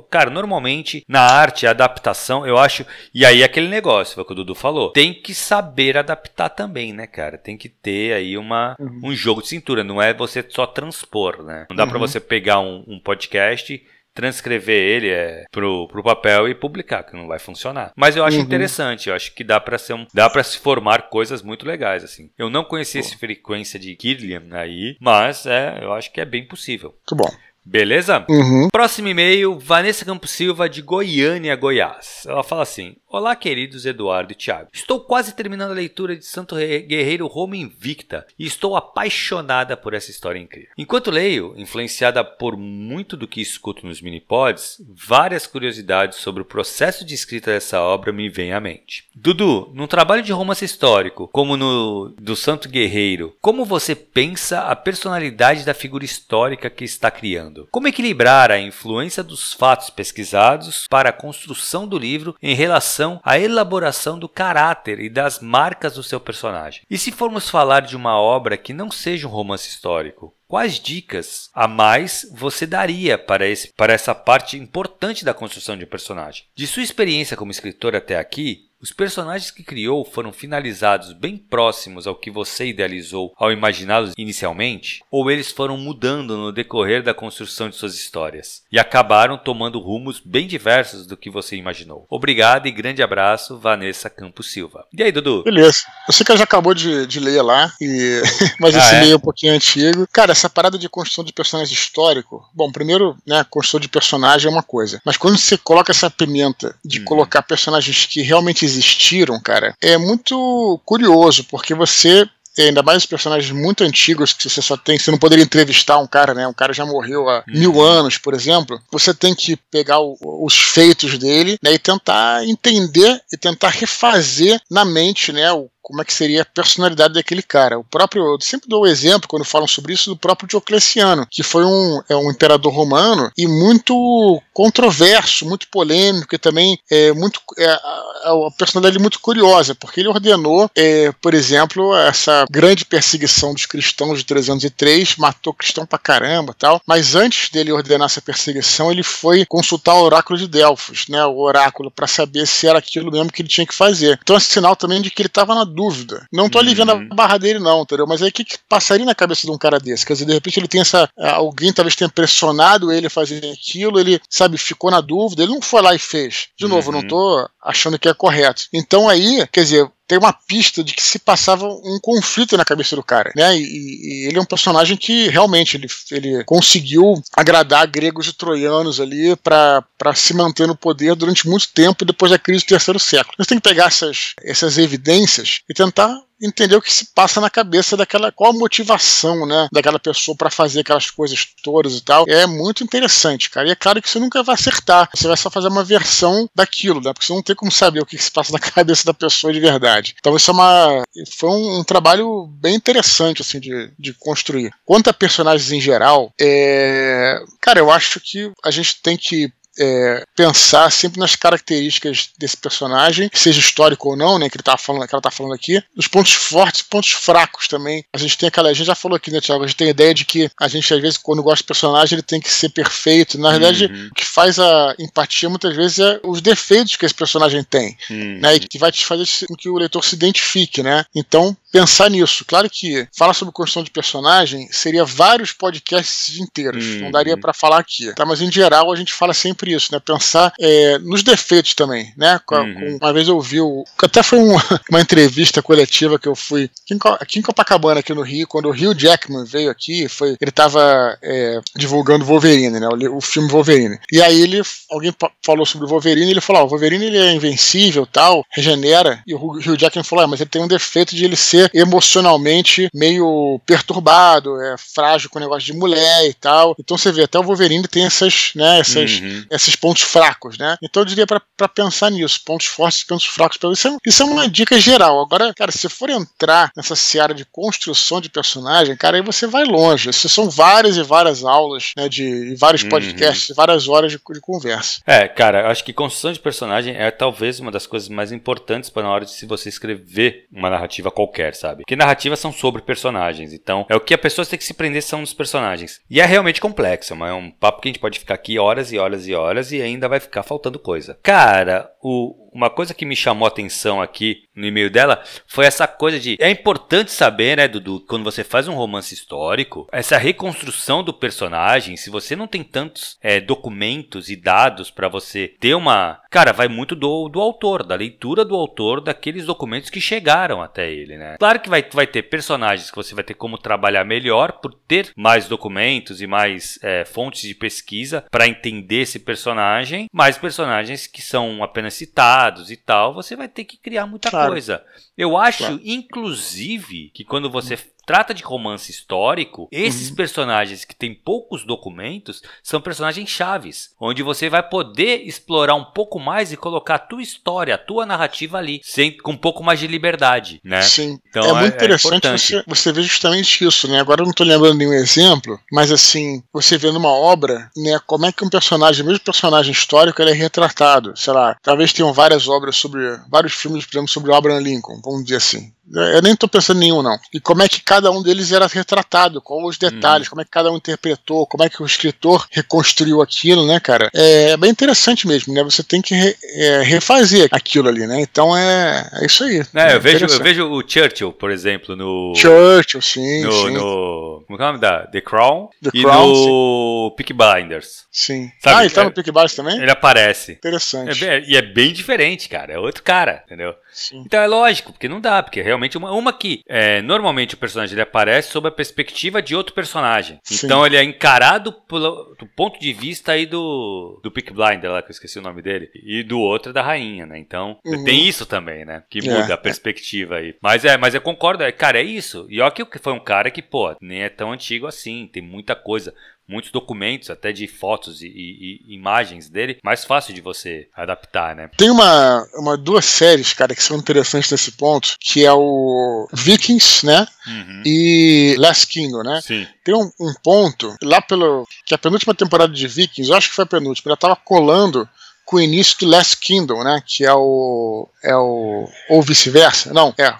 cara, normalmente na arte, a adaptação, eu acho. E aí aquele negócio, foi o que o Dudu falou. Tem que saber adaptar também, né, cara? Tem que ter aí uma, uhum. um jogo de cintura. Não é você só transpor, né? Não dá uhum. para você pegar um, um podcast transcrever ele é, pro, pro papel e publicar, que não vai funcionar. Mas eu acho uhum. interessante, eu acho que dá para ser um, dá para se formar coisas muito legais assim. Eu não conhecia essa frequência de Kirlian aí, mas é, eu acho que é bem possível. Muito bom. Beleza? Uhum. Próximo e-mail, Vanessa Campos Silva, de Goiânia, Goiás. Ela fala assim: Olá, queridos Eduardo e Thiago. Estou quase terminando a leitura de Santo Guerreiro Roma Invicta e estou apaixonada por essa história incrível. Enquanto leio, influenciada por muito do que escuto nos minipods, várias curiosidades sobre o processo de escrita dessa obra me vêm à mente. Dudu, num trabalho de romance histórico, como no do Santo Guerreiro, como você pensa a personalidade da figura histórica que está criando? Como equilibrar a influência dos fatos pesquisados para a construção do livro em relação relação à elaboração do caráter e das marcas do seu personagem. E se formos falar de uma obra que não seja um romance histórico, Quais dicas a mais você daria para, esse, para essa parte importante da construção de um personagem? De sua experiência como escritor até aqui, os personagens que criou foram finalizados bem próximos ao que você idealizou ao imaginá-los inicialmente? Ou eles foram mudando no decorrer da construção de suas histórias e acabaram tomando rumos bem diversos do que você imaginou? Obrigado e grande abraço, Vanessa Campos Silva. E aí, Dudu? Beleza. Eu sei que ela já acabou de, de ler lá, e... *laughs* mas ah, esse é? meio é um pouquinho antigo. Cara, essa parada de construção de personagem histórico, bom, primeiro, né, construção de personagem é uma coisa, mas quando você coloca essa pimenta de hum. colocar personagens que realmente existiram, cara, é muito curioso, porque você ainda mais os personagens muito antigos que você só tem, você não poderia entrevistar um cara, né? Um cara já morreu há uhum. mil anos, por exemplo. Você tem que pegar o, os feitos dele né, e tentar entender e tentar refazer na mente, né? O como é que seria a personalidade daquele cara. O próprio, eu sempre dou o exemplo quando falam sobre isso do próprio Diocleciano, que foi um, é um imperador romano e muito controverso, muito polêmico e também é muito é, a personalidade muito curiosa, porque ele ordenou, é, por exemplo, essa grande perseguição dos cristãos de 303, matou cristão pra caramba, tal. Mas antes dele ordenar essa perseguição, ele foi consultar o oráculo de Delfos, né, o oráculo para saber se era aquilo mesmo que ele tinha que fazer. Então é sinal também de que ele estava na dúvida. Não tô aliviando uhum. a barra dele, não, entendeu? Mas aí o que, que, passaria na cabeça de um cara desse? Quer dizer, de repente ele tem essa. Alguém talvez tenha pressionado ele a fazer aquilo, ele, sabe, ficou na dúvida, ele não foi lá e fez. De novo, uhum. não tô achando que é correto. Então aí, quer dizer, tem uma pista de que se passava um conflito na cabeça do cara, né? E, e, ele é um personagem que realmente ele, ele conseguiu agradar gregos e troianos ali para se manter no poder durante muito tempo depois da crise do terceiro século. Você tem que pegar essas, essas evidências e tentar entender o que se passa na cabeça daquela, qual a motivação, né, daquela pessoa para fazer aquelas coisas todas e tal. É muito interessante, cara. E é claro que você nunca vai acertar. Você vai só fazer uma versão daquilo, né? Porque você não tem como saber o que se passa na *laughs* cabeça da pessoa de verdade. Então isso é uma foi um, um trabalho bem interessante assim de, de construir. Quanto a personagens em geral, é... cara, eu acho que a gente tem que é, pensar sempre nas características desse personagem, seja histórico ou não, né? Que ele tá falando, que ela tá falando aqui, os pontos fortes e pontos fracos também. A gente tem aquela. A gente já falou aqui, né, Thiago? A gente tem a ideia de que a gente, às vezes, quando gosta do personagem, ele tem que ser perfeito. Na verdade, uhum. o que faz a empatia muitas vezes é os defeitos que esse personagem tem. Uhum. Né, e que vai te fazer com que o leitor se identifique, né? Então, pensar nisso. Claro que falar sobre construção de personagem seria vários podcasts inteiros. Uhum. Não daria para falar aqui. Tá? Mas em geral a gente fala sempre isso, né? Pensar é, nos defeitos também, né? Uhum. Uma vez eu ouvi, o, até foi uma, *laughs* uma entrevista coletiva que eu fui aqui em, aqui em, Copacabana, aqui no Rio, quando o Rio Jackman veio aqui, foi, ele estava é, divulgando Wolverine, né? O, o, filme Wolverine. E aí ele, alguém falou sobre o Wolverine, e ele falou: oh, o Wolverine ele é invencível, tal, regenera. E o Rio Jackman falou: ah, mas ele tem um defeito de ele ser emocionalmente meio perturbado, é frágil com o negócio de mulher e tal. Então você vê, até o Wolverine tem essas, né, essas, uhum. esses pontos fracos, né? Então eu diria para pensar nisso, pontos fortes e pontos fracos. Isso é, isso é uma dica geral. Agora, cara, se for entrar nessa seara de construção de personagem, cara, aí você vai longe. Isso são várias e várias aulas, né, de vários uhum. podcasts, várias horas de, de conversa. É, cara, acho que construção de personagem é talvez uma das coisas mais importantes para na hora de se você escrever uma narrativa qualquer, sabe? Porque narrativas são sobre personagens, então é o que a pessoa tem que se prender são os personagens. E é realmente complexo, mas é um papo que a gente pode ficar aqui horas e horas e horas e ainda vai ficar faltando coisa. Cara, o, uma coisa que me chamou a atenção aqui no e-mail dela foi essa coisa de. É importante saber, né, Dudu, quando você faz um romance histórico, essa reconstrução do personagem, se você não tem tantos é, documentos e dados para você ter uma. Cara, vai muito do, do autor, da leitura do autor daqueles documentos que chegaram até ele, né? Claro que vai, vai ter personagens que você vai ter como trabalhar melhor por ter mais documentos e mais é, fontes de pesquisa para entender esse, personagem, mas personagens que são apenas citados e tal, você vai ter que criar muita claro. coisa. Eu acho, claro. inclusive, que quando você trata de romance histórico, esses uhum. personagens que têm poucos documentos são personagens chaves, onde você vai poder explorar um pouco mais e colocar a tua história, a tua narrativa ali, sem, com um pouco mais de liberdade, né? Sim. Então, é, é muito é, interessante é você, você ver justamente isso, né? Agora eu não estou lembrando nenhum exemplo, mas assim, você vê numa obra, né, como é que um personagem, mesmo personagem histórico, ele é retratado. Sei lá, talvez tenham várias obras sobre, vários filmes, por exemplo, sobre Abraham Lincoln, vamos dizer assim. Eu nem estou pensando em nenhum, não. E como é que cada um deles era retratado, qual os detalhes, uhum. como é que cada um interpretou, como é que o escritor reconstruiu aquilo, né, cara? É bem interessante mesmo, né? Você tem que re, é, refazer aquilo ali, né? Então é, é isso aí. É, eu, vejo, eu vejo o Churchill, por exemplo, no. Churchill, sim. No. sim. no como é o nome da? The Crown. The e Crown, no Peak Blinders. Sim. Sabe? Ah, ele tá no Peak Blinders também? Ele aparece. Interessante. É, e é bem diferente, cara. É outro cara, entendeu? Sim. Então é lógico, porque não dá, porque realmente uma, uma que é, normalmente o personagem ele aparece sob a perspectiva de outro personagem. Sim. Então ele é encarado pelo, do ponto de vista aí do, do Pick Blinder, lá que eu esqueci o nome dele, e do outro é da rainha, né? Então uhum. tem isso também, né? Que muda é. a perspectiva aí. Mas é, mas eu concordo, é, cara, é isso. E olha que foi um cara que, pô, nem é tão antigo assim, tem muita coisa muitos documentos, até de fotos e, e, e, imagens dele, mais fácil de você adaptar, né? Tem uma, uma duas séries, cara, que são interessantes nesse ponto, que é o Vikings, né? Uhum. E Last Kingdom, né? Sim. Tem um, um, ponto lá pelo que a penúltima temporada de Vikings, eu acho que foi a penúltima, ela tava colando com o início do Last Kingdom, né? Que é o é o ou vice-versa? Não, é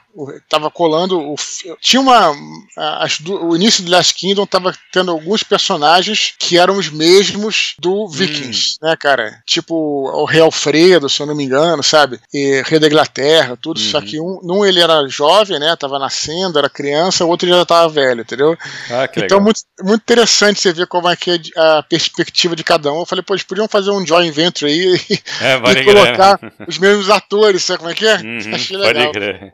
tava colando. O, tinha uma. As, o início do Last Kingdom tava tendo alguns personagens que eram os mesmos do Vikings, hum. né, cara? Tipo o Rei Alfredo, se eu não me engano, sabe? E Rei da Inglaterra, tudo. Uhum. Só que um, um ele era jovem, né? Tava nascendo, era criança, o outro já tava velho, entendeu? Ah, que então, legal. muito, muito interessante você ver como é que é a perspectiva de cada um. Eu falei, pô, eles podiam fazer um joint venture aí *laughs* e, é, e colocar os mesmos atores, sabe como é que é? Uhum, Achei legal.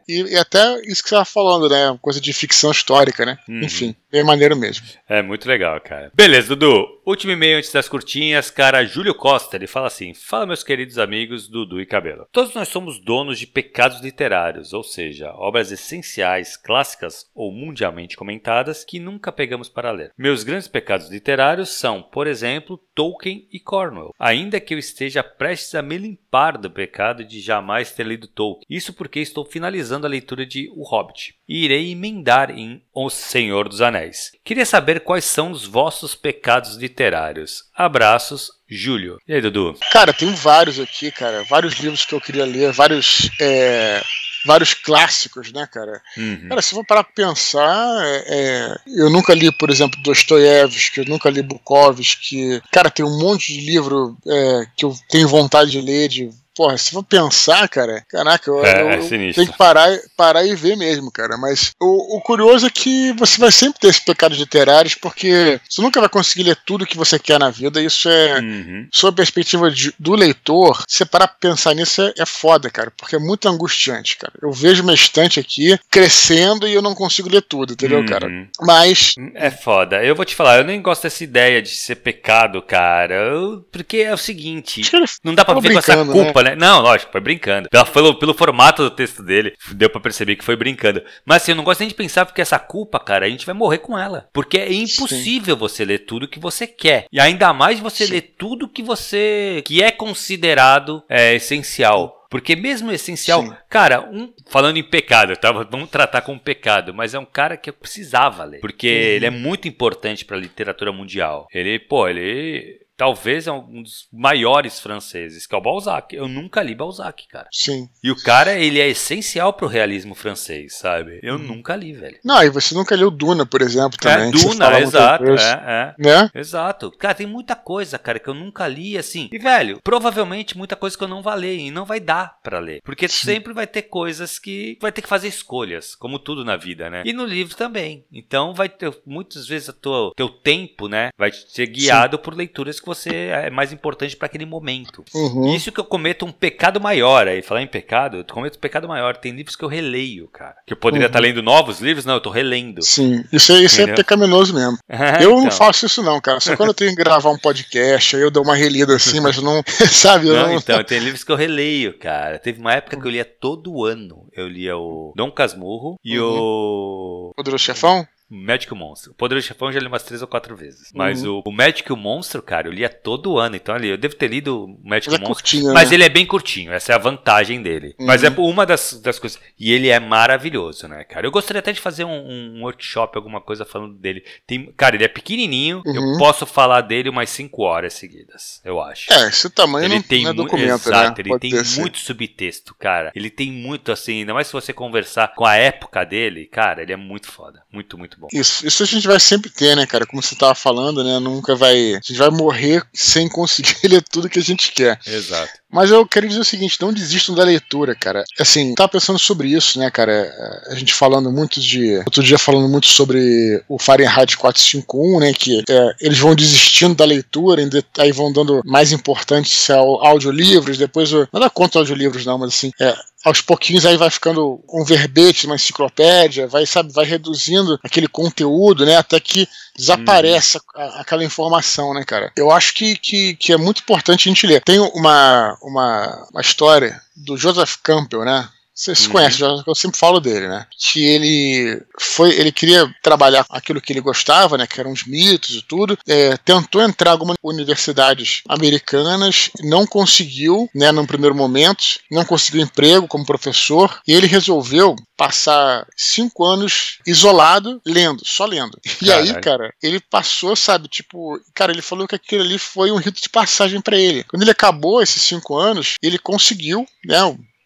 E, e até isso que você estava falando, né? Coisa de ficção histórica, né? Uhum. Enfim, bem maneiro mesmo. É muito legal, cara. Beleza, Dudu. Último e-mail antes das curtinhas, cara. Júlio Costa, ele fala assim: Fala, meus queridos amigos Dudu e Cabelo. Todos nós somos donos de pecados literários, ou seja, obras essenciais, clássicas ou mundialmente comentadas que nunca pegamos para ler. Meus grandes pecados literários são, por exemplo, Tolkien e Cornwell. Ainda que eu esteja prestes a me limpar do pecado de jamais ter lido Tolkien. Isso porque estou finalizando a leitura de O Hobbit. E irei emendar em O Senhor dos Anéis. Queria saber quais são os vossos pecados literários. Abraços, Júlio. E aí, Dudu? Cara, tem vários aqui, cara. Vários livros que eu queria ler, vários. É, vários clássicos, né, cara? Uhum. Cara, se eu for parar pra pensar, é, é, eu nunca li, por exemplo, Dostoiévski, eu nunca li Bukowski. Cara, tem um monte de livro é, que eu tenho vontade de ler, de porra, se for pensar, cara, caraca, eu, é, eu é tenho que parar, parar e ver mesmo, cara. Mas o, o, curioso é que você vai sempre ter esses pecados literários, porque você nunca vai conseguir ler tudo que você quer na vida. Isso é, uhum. sob a perspectiva de, do leitor, você parar pra pensar nisso é, é foda, cara, porque é muito angustiante, cara. Eu vejo uma estante aqui crescendo e eu não consigo ler tudo, entendeu, uhum. cara? Mas. É foda. Eu vou te falar, eu nem gosto dessa ideia de ser pecado, cara. Eu, porque é o seguinte: não dá pra viver com essa culpa, né? Né? Não, lógico, foi brincando. Pelo, pelo formato do texto dele, deu para perceber que foi brincando. Mas assim, eu não gosto nem de pensar porque essa culpa, cara, a gente vai morrer com ela. Porque é impossível Sim. você ler tudo que você quer. E ainda mais você Sim. ler tudo que você. que é considerado é, essencial. Porque mesmo essencial, Sim. cara, um, falando em pecado, tá? vamos tratar como pecado, mas é um cara que eu precisava ler, porque uhum. ele é muito importante para a literatura mundial. Ele, pô, ele talvez é um dos maiores franceses, que é o Balzac. Eu nunca li Balzac, cara. Sim. E o cara, ele é essencial pro realismo francês, sabe? Eu hum. nunca li, velho. Não, e você nunca leu Duna, por exemplo, também. É, Duna, exato, é, é. Né? Exato. Cara, tem muita coisa, cara, que eu nunca li, assim. E, velho, provavelmente muita coisa que eu não vou ler e não vai dar para ler. Porque Sim. sempre vai ter coisas que vai ter que fazer escolhas, como tudo na vida, né? E no livro também. Então vai ter, muitas vezes, o teu tempo, né, vai ser guiado Sim. por leituras que que você é mais importante para aquele momento. Uhum. Isso que eu cometo um pecado maior. Aí, falar em pecado, eu cometo um pecado maior. Tem livros que eu releio, cara. Que eu poderia estar uhum. tá lendo novos livros, não, eu tô relendo. Sim, isso é, isso é pecaminoso mesmo. *laughs* eu então. não faço isso, não, cara. Só quando eu tenho que gravar um podcast, aí eu dou uma relida assim, mas não. *laughs* Sabe? Não, não, então, tem livros que eu releio, cara. Teve uma época que eu lia todo ano. Eu lia o Dom Casmurro e uhum. o. Poderoso Chefão? Magic Monstro. O Poderoso Chefão eu já li umas três ou quatro vezes. Mas uhum. o, o Magic Monstro, cara, eu lia todo ano. Então ali, eu devo ter lido o Magic mas é Monstro. É mas né? ele é bem curtinho, essa é a vantagem dele. Uhum. Mas é uma das, das coisas. E ele é maravilhoso, né, cara? Eu gostaria até de fazer um, um workshop, alguma coisa falando dele. Tem, cara, ele é pequenininho, uhum. eu posso falar dele umas cinco horas seguidas, eu acho. É, esse tamanho ele não, tem não é documento, Exato, né? ele Pode tem muito subtexto, cara. Ele tem muito, assim, ainda mais se você conversar com a época dele, cara, ele é muito foda. Muito, muito bom. Isso, isso a gente vai sempre ter, né, cara? Como você tava falando, né? Nunca vai. A gente vai morrer sem conseguir *laughs* ler tudo que a gente quer. Exato. Mas eu quero dizer o seguinte: não desistam da leitura, cara. Assim, tava pensando sobre isso, né, cara? A gente falando muito de. Outro dia falando muito sobre o Fahrenheit 451, né? Que é, eles vão desistindo da leitura, aí vão dando mais importância ao audiolivros, depois. Nada contra audiolivros, não, mas assim. É, aos pouquinhos aí vai ficando um verbete, uma enciclopédia, vai, sabe, vai reduzindo aquele conteúdo, né, até que desaparece hum. aquela informação, né, cara. Eu acho que, que, que, é muito importante a gente ler. Tem uma, uma, uma história do Joseph Campbell, né, você se uhum. conhece, eu sempre falo dele, né? Que ele foi, ele queria trabalhar aquilo que ele gostava, né? Que eram os mitos e tudo. É, tentou entrar em algumas universidades americanas, não conseguiu, né? No primeiro momento, não conseguiu emprego como professor e ele resolveu passar cinco anos isolado lendo, só lendo. E Caralho. aí, cara, ele passou, sabe? Tipo, cara, ele falou que aquilo ali foi um rito de passagem para ele. Quando ele acabou esses cinco anos, ele conseguiu, né?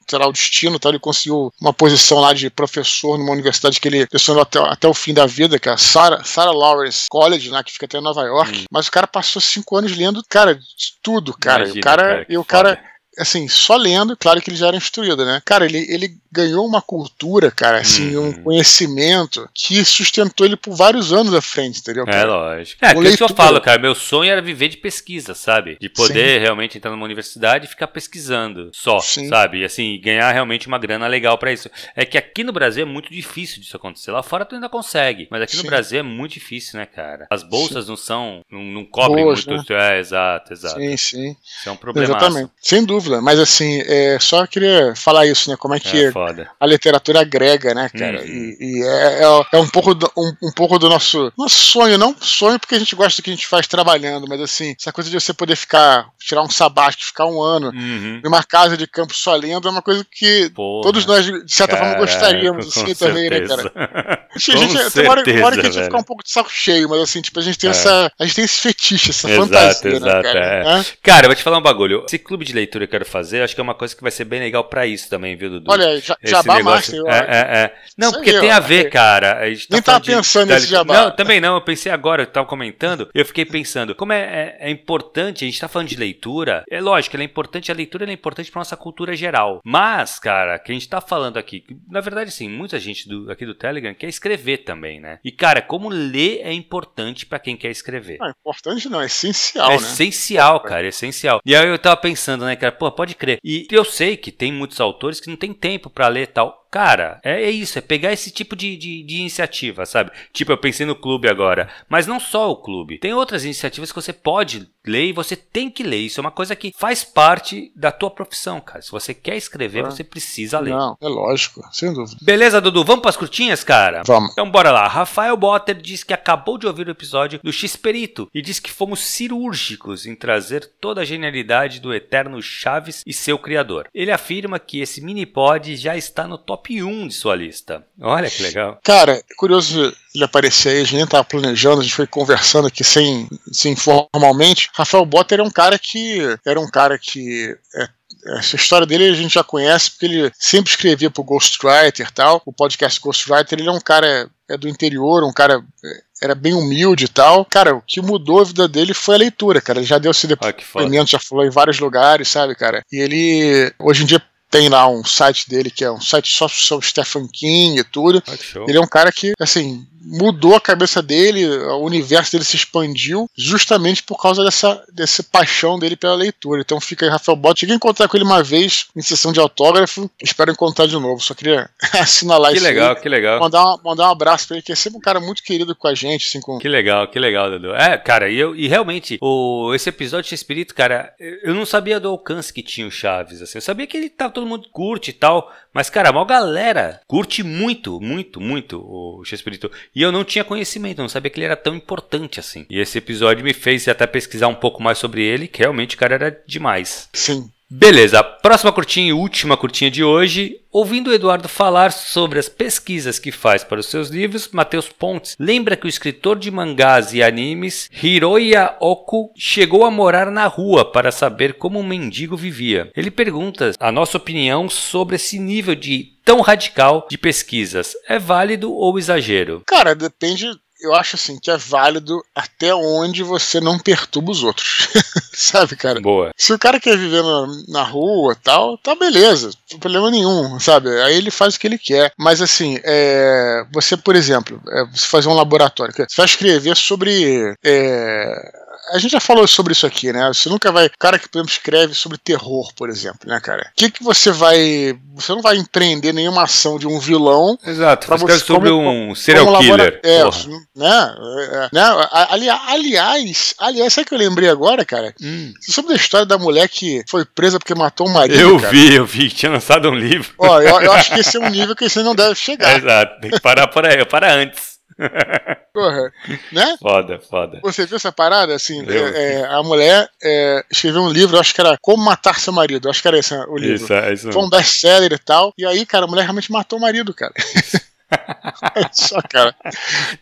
Será o destino, tal, ele conseguiu uma posição lá de professor numa universidade que ele lecionou até, até o fim da vida, que é a Sarah, Sarah Lawrence College, né, que fica até em Nova York. Hum. Mas o cara passou cinco anos lendo, cara, de tudo, cara. Imagina, o cara, cara e o cara assim, só lendo, claro que ele já era instruído, né? Cara, ele, ele ganhou uma cultura, cara, assim, uhum. um conhecimento que sustentou ele por vários anos à frente, entendeu? É, cara? É, lógico. É, aquilo que eu falo, cara, meu sonho era viver de pesquisa, sabe? De poder Sim. realmente entrar numa universidade e ficar pesquisando só, Sim. sabe? E assim, ganhar realmente uma grana legal para isso. É que aqui no Brasil é muito difícil disso acontecer. Lá fora tu ainda consegue, mas aqui Sim. no Brasil é muito difícil, né, cara? As bolsas não são, não, não cobrem Boas, muito. Né? É, exato, exato. Sim, sim. Isso é um problema. Exatamente. Sem dúvida, mas assim, é, só queria falar isso, né? Como é que é, foda. a literatura agrega, né, cara? Uhum. E, e é, é, é, um, pouco do, um, um, pouco do nosso, sonho, não sonho porque a gente gosta do que a gente faz trabalhando, mas assim, essa coisa de você poder ficar, tirar um sabático, ficar um ano uhum. numa casa de campo só lendo é uma coisa que Porra, todos nós, de certa forma, gostaríamos, assim, também, né, cara? *laughs* A gente, a gente, tem uma hora, uma hora que a gente fica um pouco de saco cheio, mas assim, tipo, a gente tem é. essa. A gente tem esse fetiche, essa exato, fantasia, né, exato, né, cara? É. Cara, eu vou te falar um bagulho. Esse clube de leitura que eu quero fazer, acho que é uma coisa que vai ser bem legal pra isso também, viu, Dudu? Olha, jabá negócio... master, é, é, é. Não, porque aí, tem a ver, cara. A tá Nem tava pensando de... nesse jabá. Não, também não. Eu pensei agora, eu tava comentando, eu fiquei pensando, como é, é, é, importante, a gente tá falando de leitura, é lógico, ela é importante, a leitura é importante pra nossa cultura geral. Mas, cara, que a gente tá falando aqui, na verdade, sim, muita gente do, aqui do Telegram quer escrever também, né? E, cara, como ler é importante para quem quer escrever. Não, importante não, é essencial, é né? Essencial, cara, é essencial. E aí eu tava pensando, né, cara, pô, pode crer. E eu sei que tem muitos autores que não tem tempo para ler tal. Cara, é, é, isso, é pegar esse tipo de, de, de, iniciativa, sabe? Tipo, eu pensei no clube agora, mas não só o clube. Tem outras iniciativas que você pode ler e você tem que ler. Isso é uma coisa que faz parte da tua profissão, cara. Se você quer escrever, ah, você precisa ler. Não, é lógico, sem dúvida. Beleza, Dudu? Vamos para as curtinhas, cara? Vamos. Então bora lá. Rafael Botter diz que acabou de ouvir o episódio do X-Perito e diz que fomos cirúrgicos em trazer toda a genialidade do eterno Chaves e seu criador. Ele afirma que esse mini pod já está no top top 1 de sua lista. Olha que legal. Cara, é curioso ele aparecer aí, a gente nem tava planejando, a gente foi conversando aqui sem, sem formalmente. Rafael Botter é um cara que era um cara que é, essa história dele a gente já conhece porque ele sempre escrevia pro Ghostwriter e tal. O podcast Ghostwriter, ele é um cara é do interior, um cara é, era bem humilde e tal. Cara, o que mudou a vida dele foi a leitura, cara. Ele já deu esse depoimento, já falou em vários lugares, sabe, cara? E ele, hoje em dia, tem lá um site dele que é um site só sobre Stephen King e tudo. ele é um cara que, assim, mudou a cabeça dele, o universo dele se expandiu justamente por causa dessa, dessa paixão dele pela leitura. Então fica aí, Rafael Bott. Cheguei a encontrar com ele uma vez em sessão de autógrafo, espero encontrar de novo. Só queria *laughs* assinalar que isso. Que legal, aí. que legal. Mandar, uma, mandar um abraço pra ele, que é sempre um cara muito querido com a gente. Assim, com... Que legal, que legal, Dudu. É, cara, e, eu, e realmente, o, esse episódio de Espírito, cara, eu não sabia do alcance que tinha o Chaves. Assim. Eu sabia que ele tava, todo mundo curte e tal, mas, cara, a maior galera curte muito, muito, muito o Espírito. E eu não tinha conhecimento, não sabia que ele era tão importante assim. E esse episódio me fez até pesquisar um pouco mais sobre ele, que realmente o cara era demais. Sim. Beleza, próxima curtinha e última curtinha de hoje. Ouvindo o Eduardo falar sobre as pesquisas que faz para os seus livros, Matheus Pontes lembra que o escritor de mangás e animes Hiroya Oku chegou a morar na rua para saber como um mendigo vivia. Ele pergunta a nossa opinião sobre esse nível de tão radical de pesquisas. É válido ou exagero? Cara, depende eu acho assim que é válido até onde você não perturba os outros. *laughs* sabe, cara? Boa. Se o cara quer viver na, na rua tal, tá beleza, não tem problema nenhum, sabe? Aí ele faz o que ele quer. Mas assim, é, você, por exemplo, é, você fazer um laboratório, você vai escrever sobre. É, a gente já falou sobre isso aqui, né? Você nunca vai. Cara que, por exemplo, escreve sobre terror, por exemplo, né, cara? O que, que você vai. Você não vai empreender nenhuma ação de um vilão. Exato, pra você sobre como, um serial killer. É, né? É, né? Ali, aliás, aliás, sabe o que eu lembrei agora, cara? Hum. Você soube da história da mulher que foi presa porque matou o marido? Eu cara? vi, eu vi, tinha lançado um livro. Ó, eu, eu acho que *laughs* esse é um nível que você não deve chegar. Exato, tem que parar por aí, para antes. Porra, né? Foda, foda. Você viu essa parada? Assim, é, é, a mulher é, escreveu um livro, acho que era Como Matar Seu Marido. Acho que era esse o livro. Isso, é isso Foi um best-seller e tal. E aí, cara, a mulher realmente matou o marido, cara. *laughs* *laughs* Só, cara.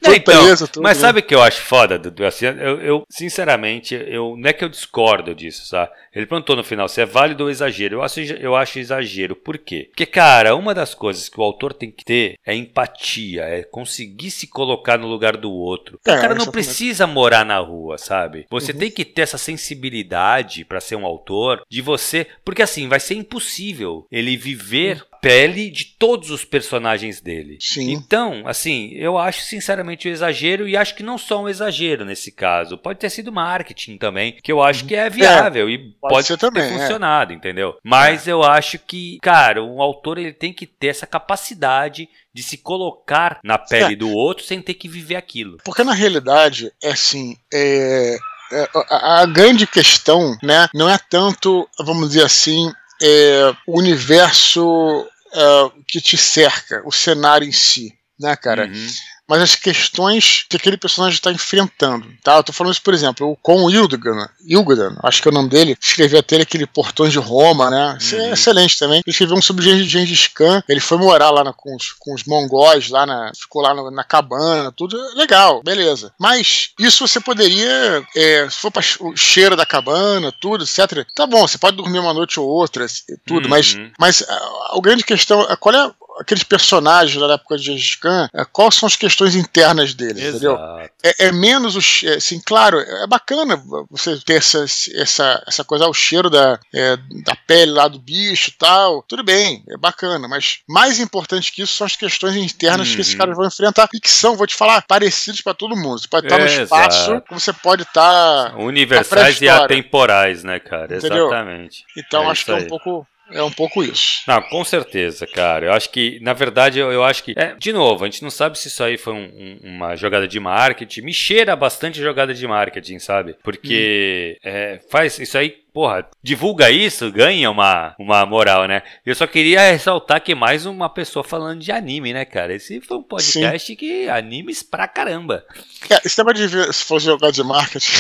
Não, então, beleza, tudo, mas né? sabe o que eu acho foda, Dudu? Assim, eu, eu, sinceramente, eu, não é que eu discordo disso, sabe? Ele perguntou no final se é válido ou exagero. Eu acho, eu acho exagero. Por quê? Porque, cara, uma das coisas que o autor tem que ter é empatia, é conseguir se colocar no lugar do outro. É, o cara não precisa morar na rua, sabe? Você uhum. tem que ter essa sensibilidade para ser um autor de você. Porque assim, vai ser impossível ele viver pele de todos os personagens dele. Sim. Então, assim, eu acho sinceramente um exagero e acho que não só um exagero nesse caso. Pode ter sido marketing também, que eu acho que é viável é, e pode, ter também, é. funcionado, é. entendeu? Mas é. eu acho que, cara, um autor ele tem que ter essa capacidade de se colocar na pele do outro sem ter que viver aquilo. Porque na realidade, é assim, é, é a, a grande questão, né, não é tanto, vamos dizer assim, é, o universo é, que te cerca, o cenário em si, né, cara? Uhum mas as questões que aquele personagem está enfrentando. Tá? Eu tô falando isso, por exemplo, o Con Ildugan, Ildugan, acho que é o nome dele, escreveu até aquele Portões de Roma, né? Isso é uhum. é excelente também. Ele escreveu um sobre Gengis Khan, ele foi morar lá na, com, os, com os mongóis, lá na, ficou lá na, na, cabana, tudo legal, beleza. Mas isso você poderia, é, se for para o cheiro da cabana, tudo, etc. Tá bom, você pode dormir uma noite ou outra, tudo, uhum. mas, mas a, a grande questão, qual é aqueles personagens da época de Gengis Khan, é, quais são as questões internas deles, Exato. entendeu? É, é menos o. Assim, claro, é bacana você ter essa, essa, essa coisa, o cheiro da, é, da pele lá do bicho e tal. Tudo bem, é bacana, mas mais importante que isso são as questões internas uhum. que esses uhum. caras vão enfrentar e que são, vou te falar, parecidos para todo mundo. Você pode estar no espaço, como você pode estar. Universais e atemporais, né, cara? Entendeu? Exatamente. Então é acho que é um pouco é um pouco isso. Não, com certeza, cara. Eu acho que, na verdade, eu, eu acho que. É, de novo, a gente não sabe se isso aí foi um, um, uma jogada de marketing. Me cheira bastante jogada de marketing, sabe? Porque hum. é, faz isso aí porra, divulga isso, ganha uma, uma moral, né? Eu só queria ressaltar que mais uma pessoa falando de anime, né, cara? Esse foi um podcast Sim. que animes pra caramba. É, esse tema de se for jogar de marketing.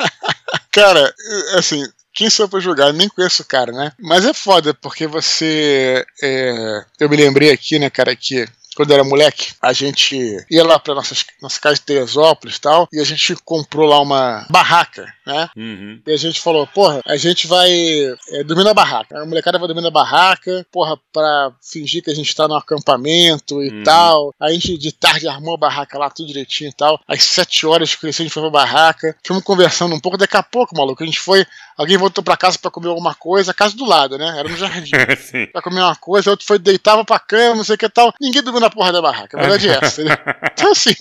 *laughs* cara, assim, quem sou eu pra julgar? Nem conheço o cara, né? Mas é foda, porque você. É... Eu me lembrei aqui, né, cara, que quando era moleque, a gente ia lá pra nossas, nossa casa de Teresópolis e tal, e a gente comprou lá uma barraca, né? Uhum. E a gente falou, porra, a gente vai é, dormir na barraca. A molecada vai dormir na barraca, porra, pra fingir que a gente tá no acampamento e uhum. tal. Aí a gente de tarde armou a barraca lá, tudo direitinho e tal. Às sete horas que a gente foi pra barraca, fomos conversando um pouco, daqui a pouco, maluco, a gente foi, alguém voltou pra casa pra comer alguma coisa, a casa do lado, né? Era no jardim. *laughs* pra comer uma coisa, outro foi, deitava pra cama, não sei o que tal. Ninguém dormiu na porra da barraca. A verdade é essa. Né? *laughs* Então, assim,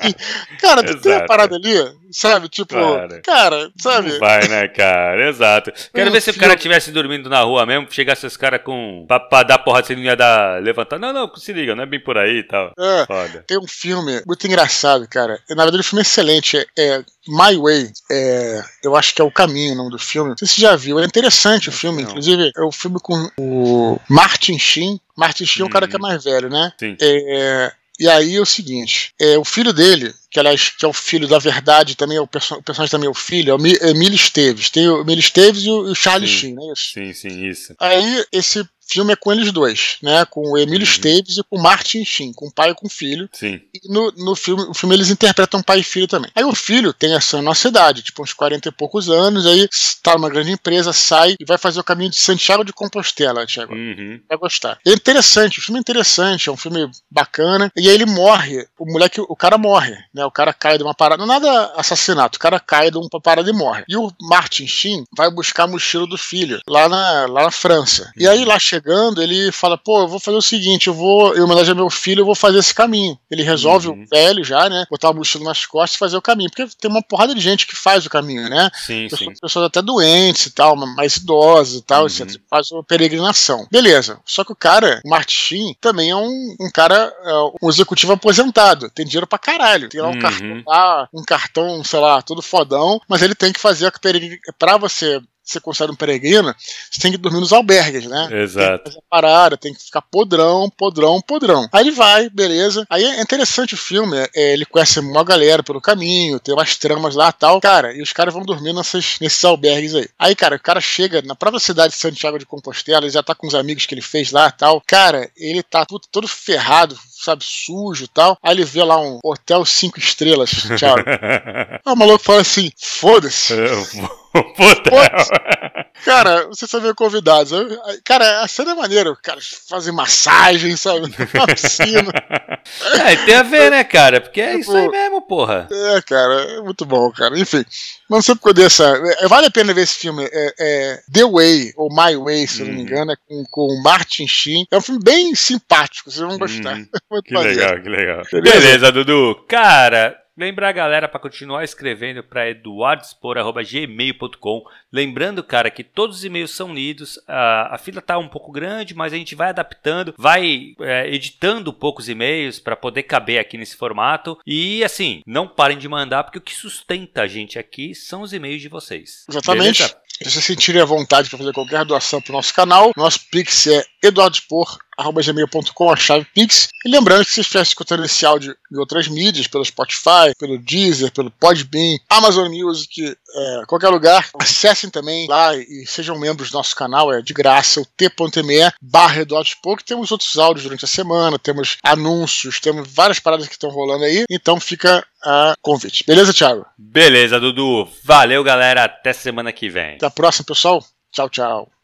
cara, tu tem uma parada ali, sabe? Tipo, claro. cara, sabe? Vai, né, cara? Exato. Quero ver se o cara estivesse dormindo na rua mesmo, chegasse os caras com. Pra, pra, dar porra, você não ia dar. levantar. Não, não, se liga, não é bem por aí e tal. É, Foda. Tem um filme muito engraçado, cara. Na verdade, o filme é excelente. É, é My Way. É, eu acho que é o caminho o nome do filme. Não sei se você já viu. É interessante o filme. Não. Inclusive, é o filme com o Martin Sheen. Martin Sheen é o cara que é hum. mais velho, né? Sim. É, e aí é o seguinte: é, o filho dele, que, aliás, que é o filho da verdade, também é o, perso o personagem também é o filho, é o Emílio Esteves. Tem o Emílio Esteves e o, o Charlie Sheen, não é isso? Sim, sim, isso. Aí esse filme é com eles dois, né? Com o Emílio uhum. Esteves e com o Martin Sheen, com o pai e com o filho. Sim. E no, no filme, o filme eles interpretam pai e filho também. Aí o filho tem essa nossa idade, tipo uns 40 e poucos anos, aí tá numa grande empresa, sai e vai fazer o caminho de Santiago de Compostela, Thiago. Uhum. Vai gostar. É interessante, o filme é interessante, é um filme bacana. E aí ele morre, o moleque, o cara morre, né? O cara cai de uma parada, não é nada assassinato, o cara cai de uma parada e morre. E o Martin Sheen vai buscar a mochila do filho lá na, lá na França. E aí lá chegando, ele fala: pô, eu vou fazer o seguinte, eu vou, em homenagem ao meu filho, eu vou fazer esse caminho. Ele resolve uhum. o velho já, né? Botar a mochila nas costas e fazer o caminho. Porque tem uma porrada de gente que faz o caminho, né? Sim, pessoas, sim. pessoas até doentes e tal, mais idosas e tal, uhum. etc. Faz uma peregrinação. Beleza. Só que o cara, o Martin, também é um, um cara, é um executivo aposentado. Tem dinheiro pra caralho. Tem lá um uhum. cartão lá, um cartão, sei lá, todo fodão, mas ele tem que fazer a. Pra você você considera um peregrino, você tem que dormir nos albergues, né? Exato. Tem que fazer parada, tem que ficar podrão, podrão, podrão. Aí ele vai, beleza. Aí é interessante o filme, é, ele conhece uma galera pelo caminho, tem umas tramas lá tal. Cara, e os caras vão dormir nessas, nesses albergues aí. Aí, cara, o cara chega na própria cidade de Santiago de Compostela, ele já tá com os amigos que ele fez lá tal. Cara, ele tá todo ferrado, sabe, sujo e tal. Aí ele vê lá um hotel cinco estrelas, Thiago. *laughs* Aí o maluco fala assim: foda-se. *laughs* Cara, você sabe convidados. Cara, a cena é maneira. Cara, fazem massagem, sabe? *laughs* Na piscina. *laughs* É, tem a ver, né, cara? Porque é tipo, isso aí mesmo, porra. É, cara, é muito bom, cara. Enfim, não sei por dessa. É, vale a pena ver esse filme. É, é The Way, ou My Way, se eu não me uhum. engano, é com, com Martin Sheen. É um filme bem simpático, vocês vão gostar. Hum, que legal, que legal. Beleza, Beleza Dudu. Cara, Lembrar a galera para continuar escrevendo para eduardospor.gmail.com. Lembrando, cara, que todos os e-mails são lidos. A, a fila tá um pouco grande, mas a gente vai adaptando, vai é, editando poucos e-mails para poder caber aqui nesse formato. E assim, não parem de mandar, porque o que sustenta a gente aqui são os e-mails de vocês. Exatamente. Beleza? Se vocês sentirem a vontade para fazer qualquer doação para o nosso canal, nosso Pix é eduardospor.gmail.com, a chave Pix. E lembrando que se estiver escutando esse áudio em outras mídias, pelo Spotify, pelo Deezer, pelo Podbean, Amazon Music, é, qualquer lugar, acessem também lá e sejam membros do nosso canal, é de graça, o t.me barra que temos outros áudios durante a semana, temos anúncios, temos várias paradas que estão rolando aí, então fica a convite. Beleza, Thiago? Beleza, Dudu. Valeu, galera. Até semana que vem. Até a próxima, pessoal. Tchau, tchau.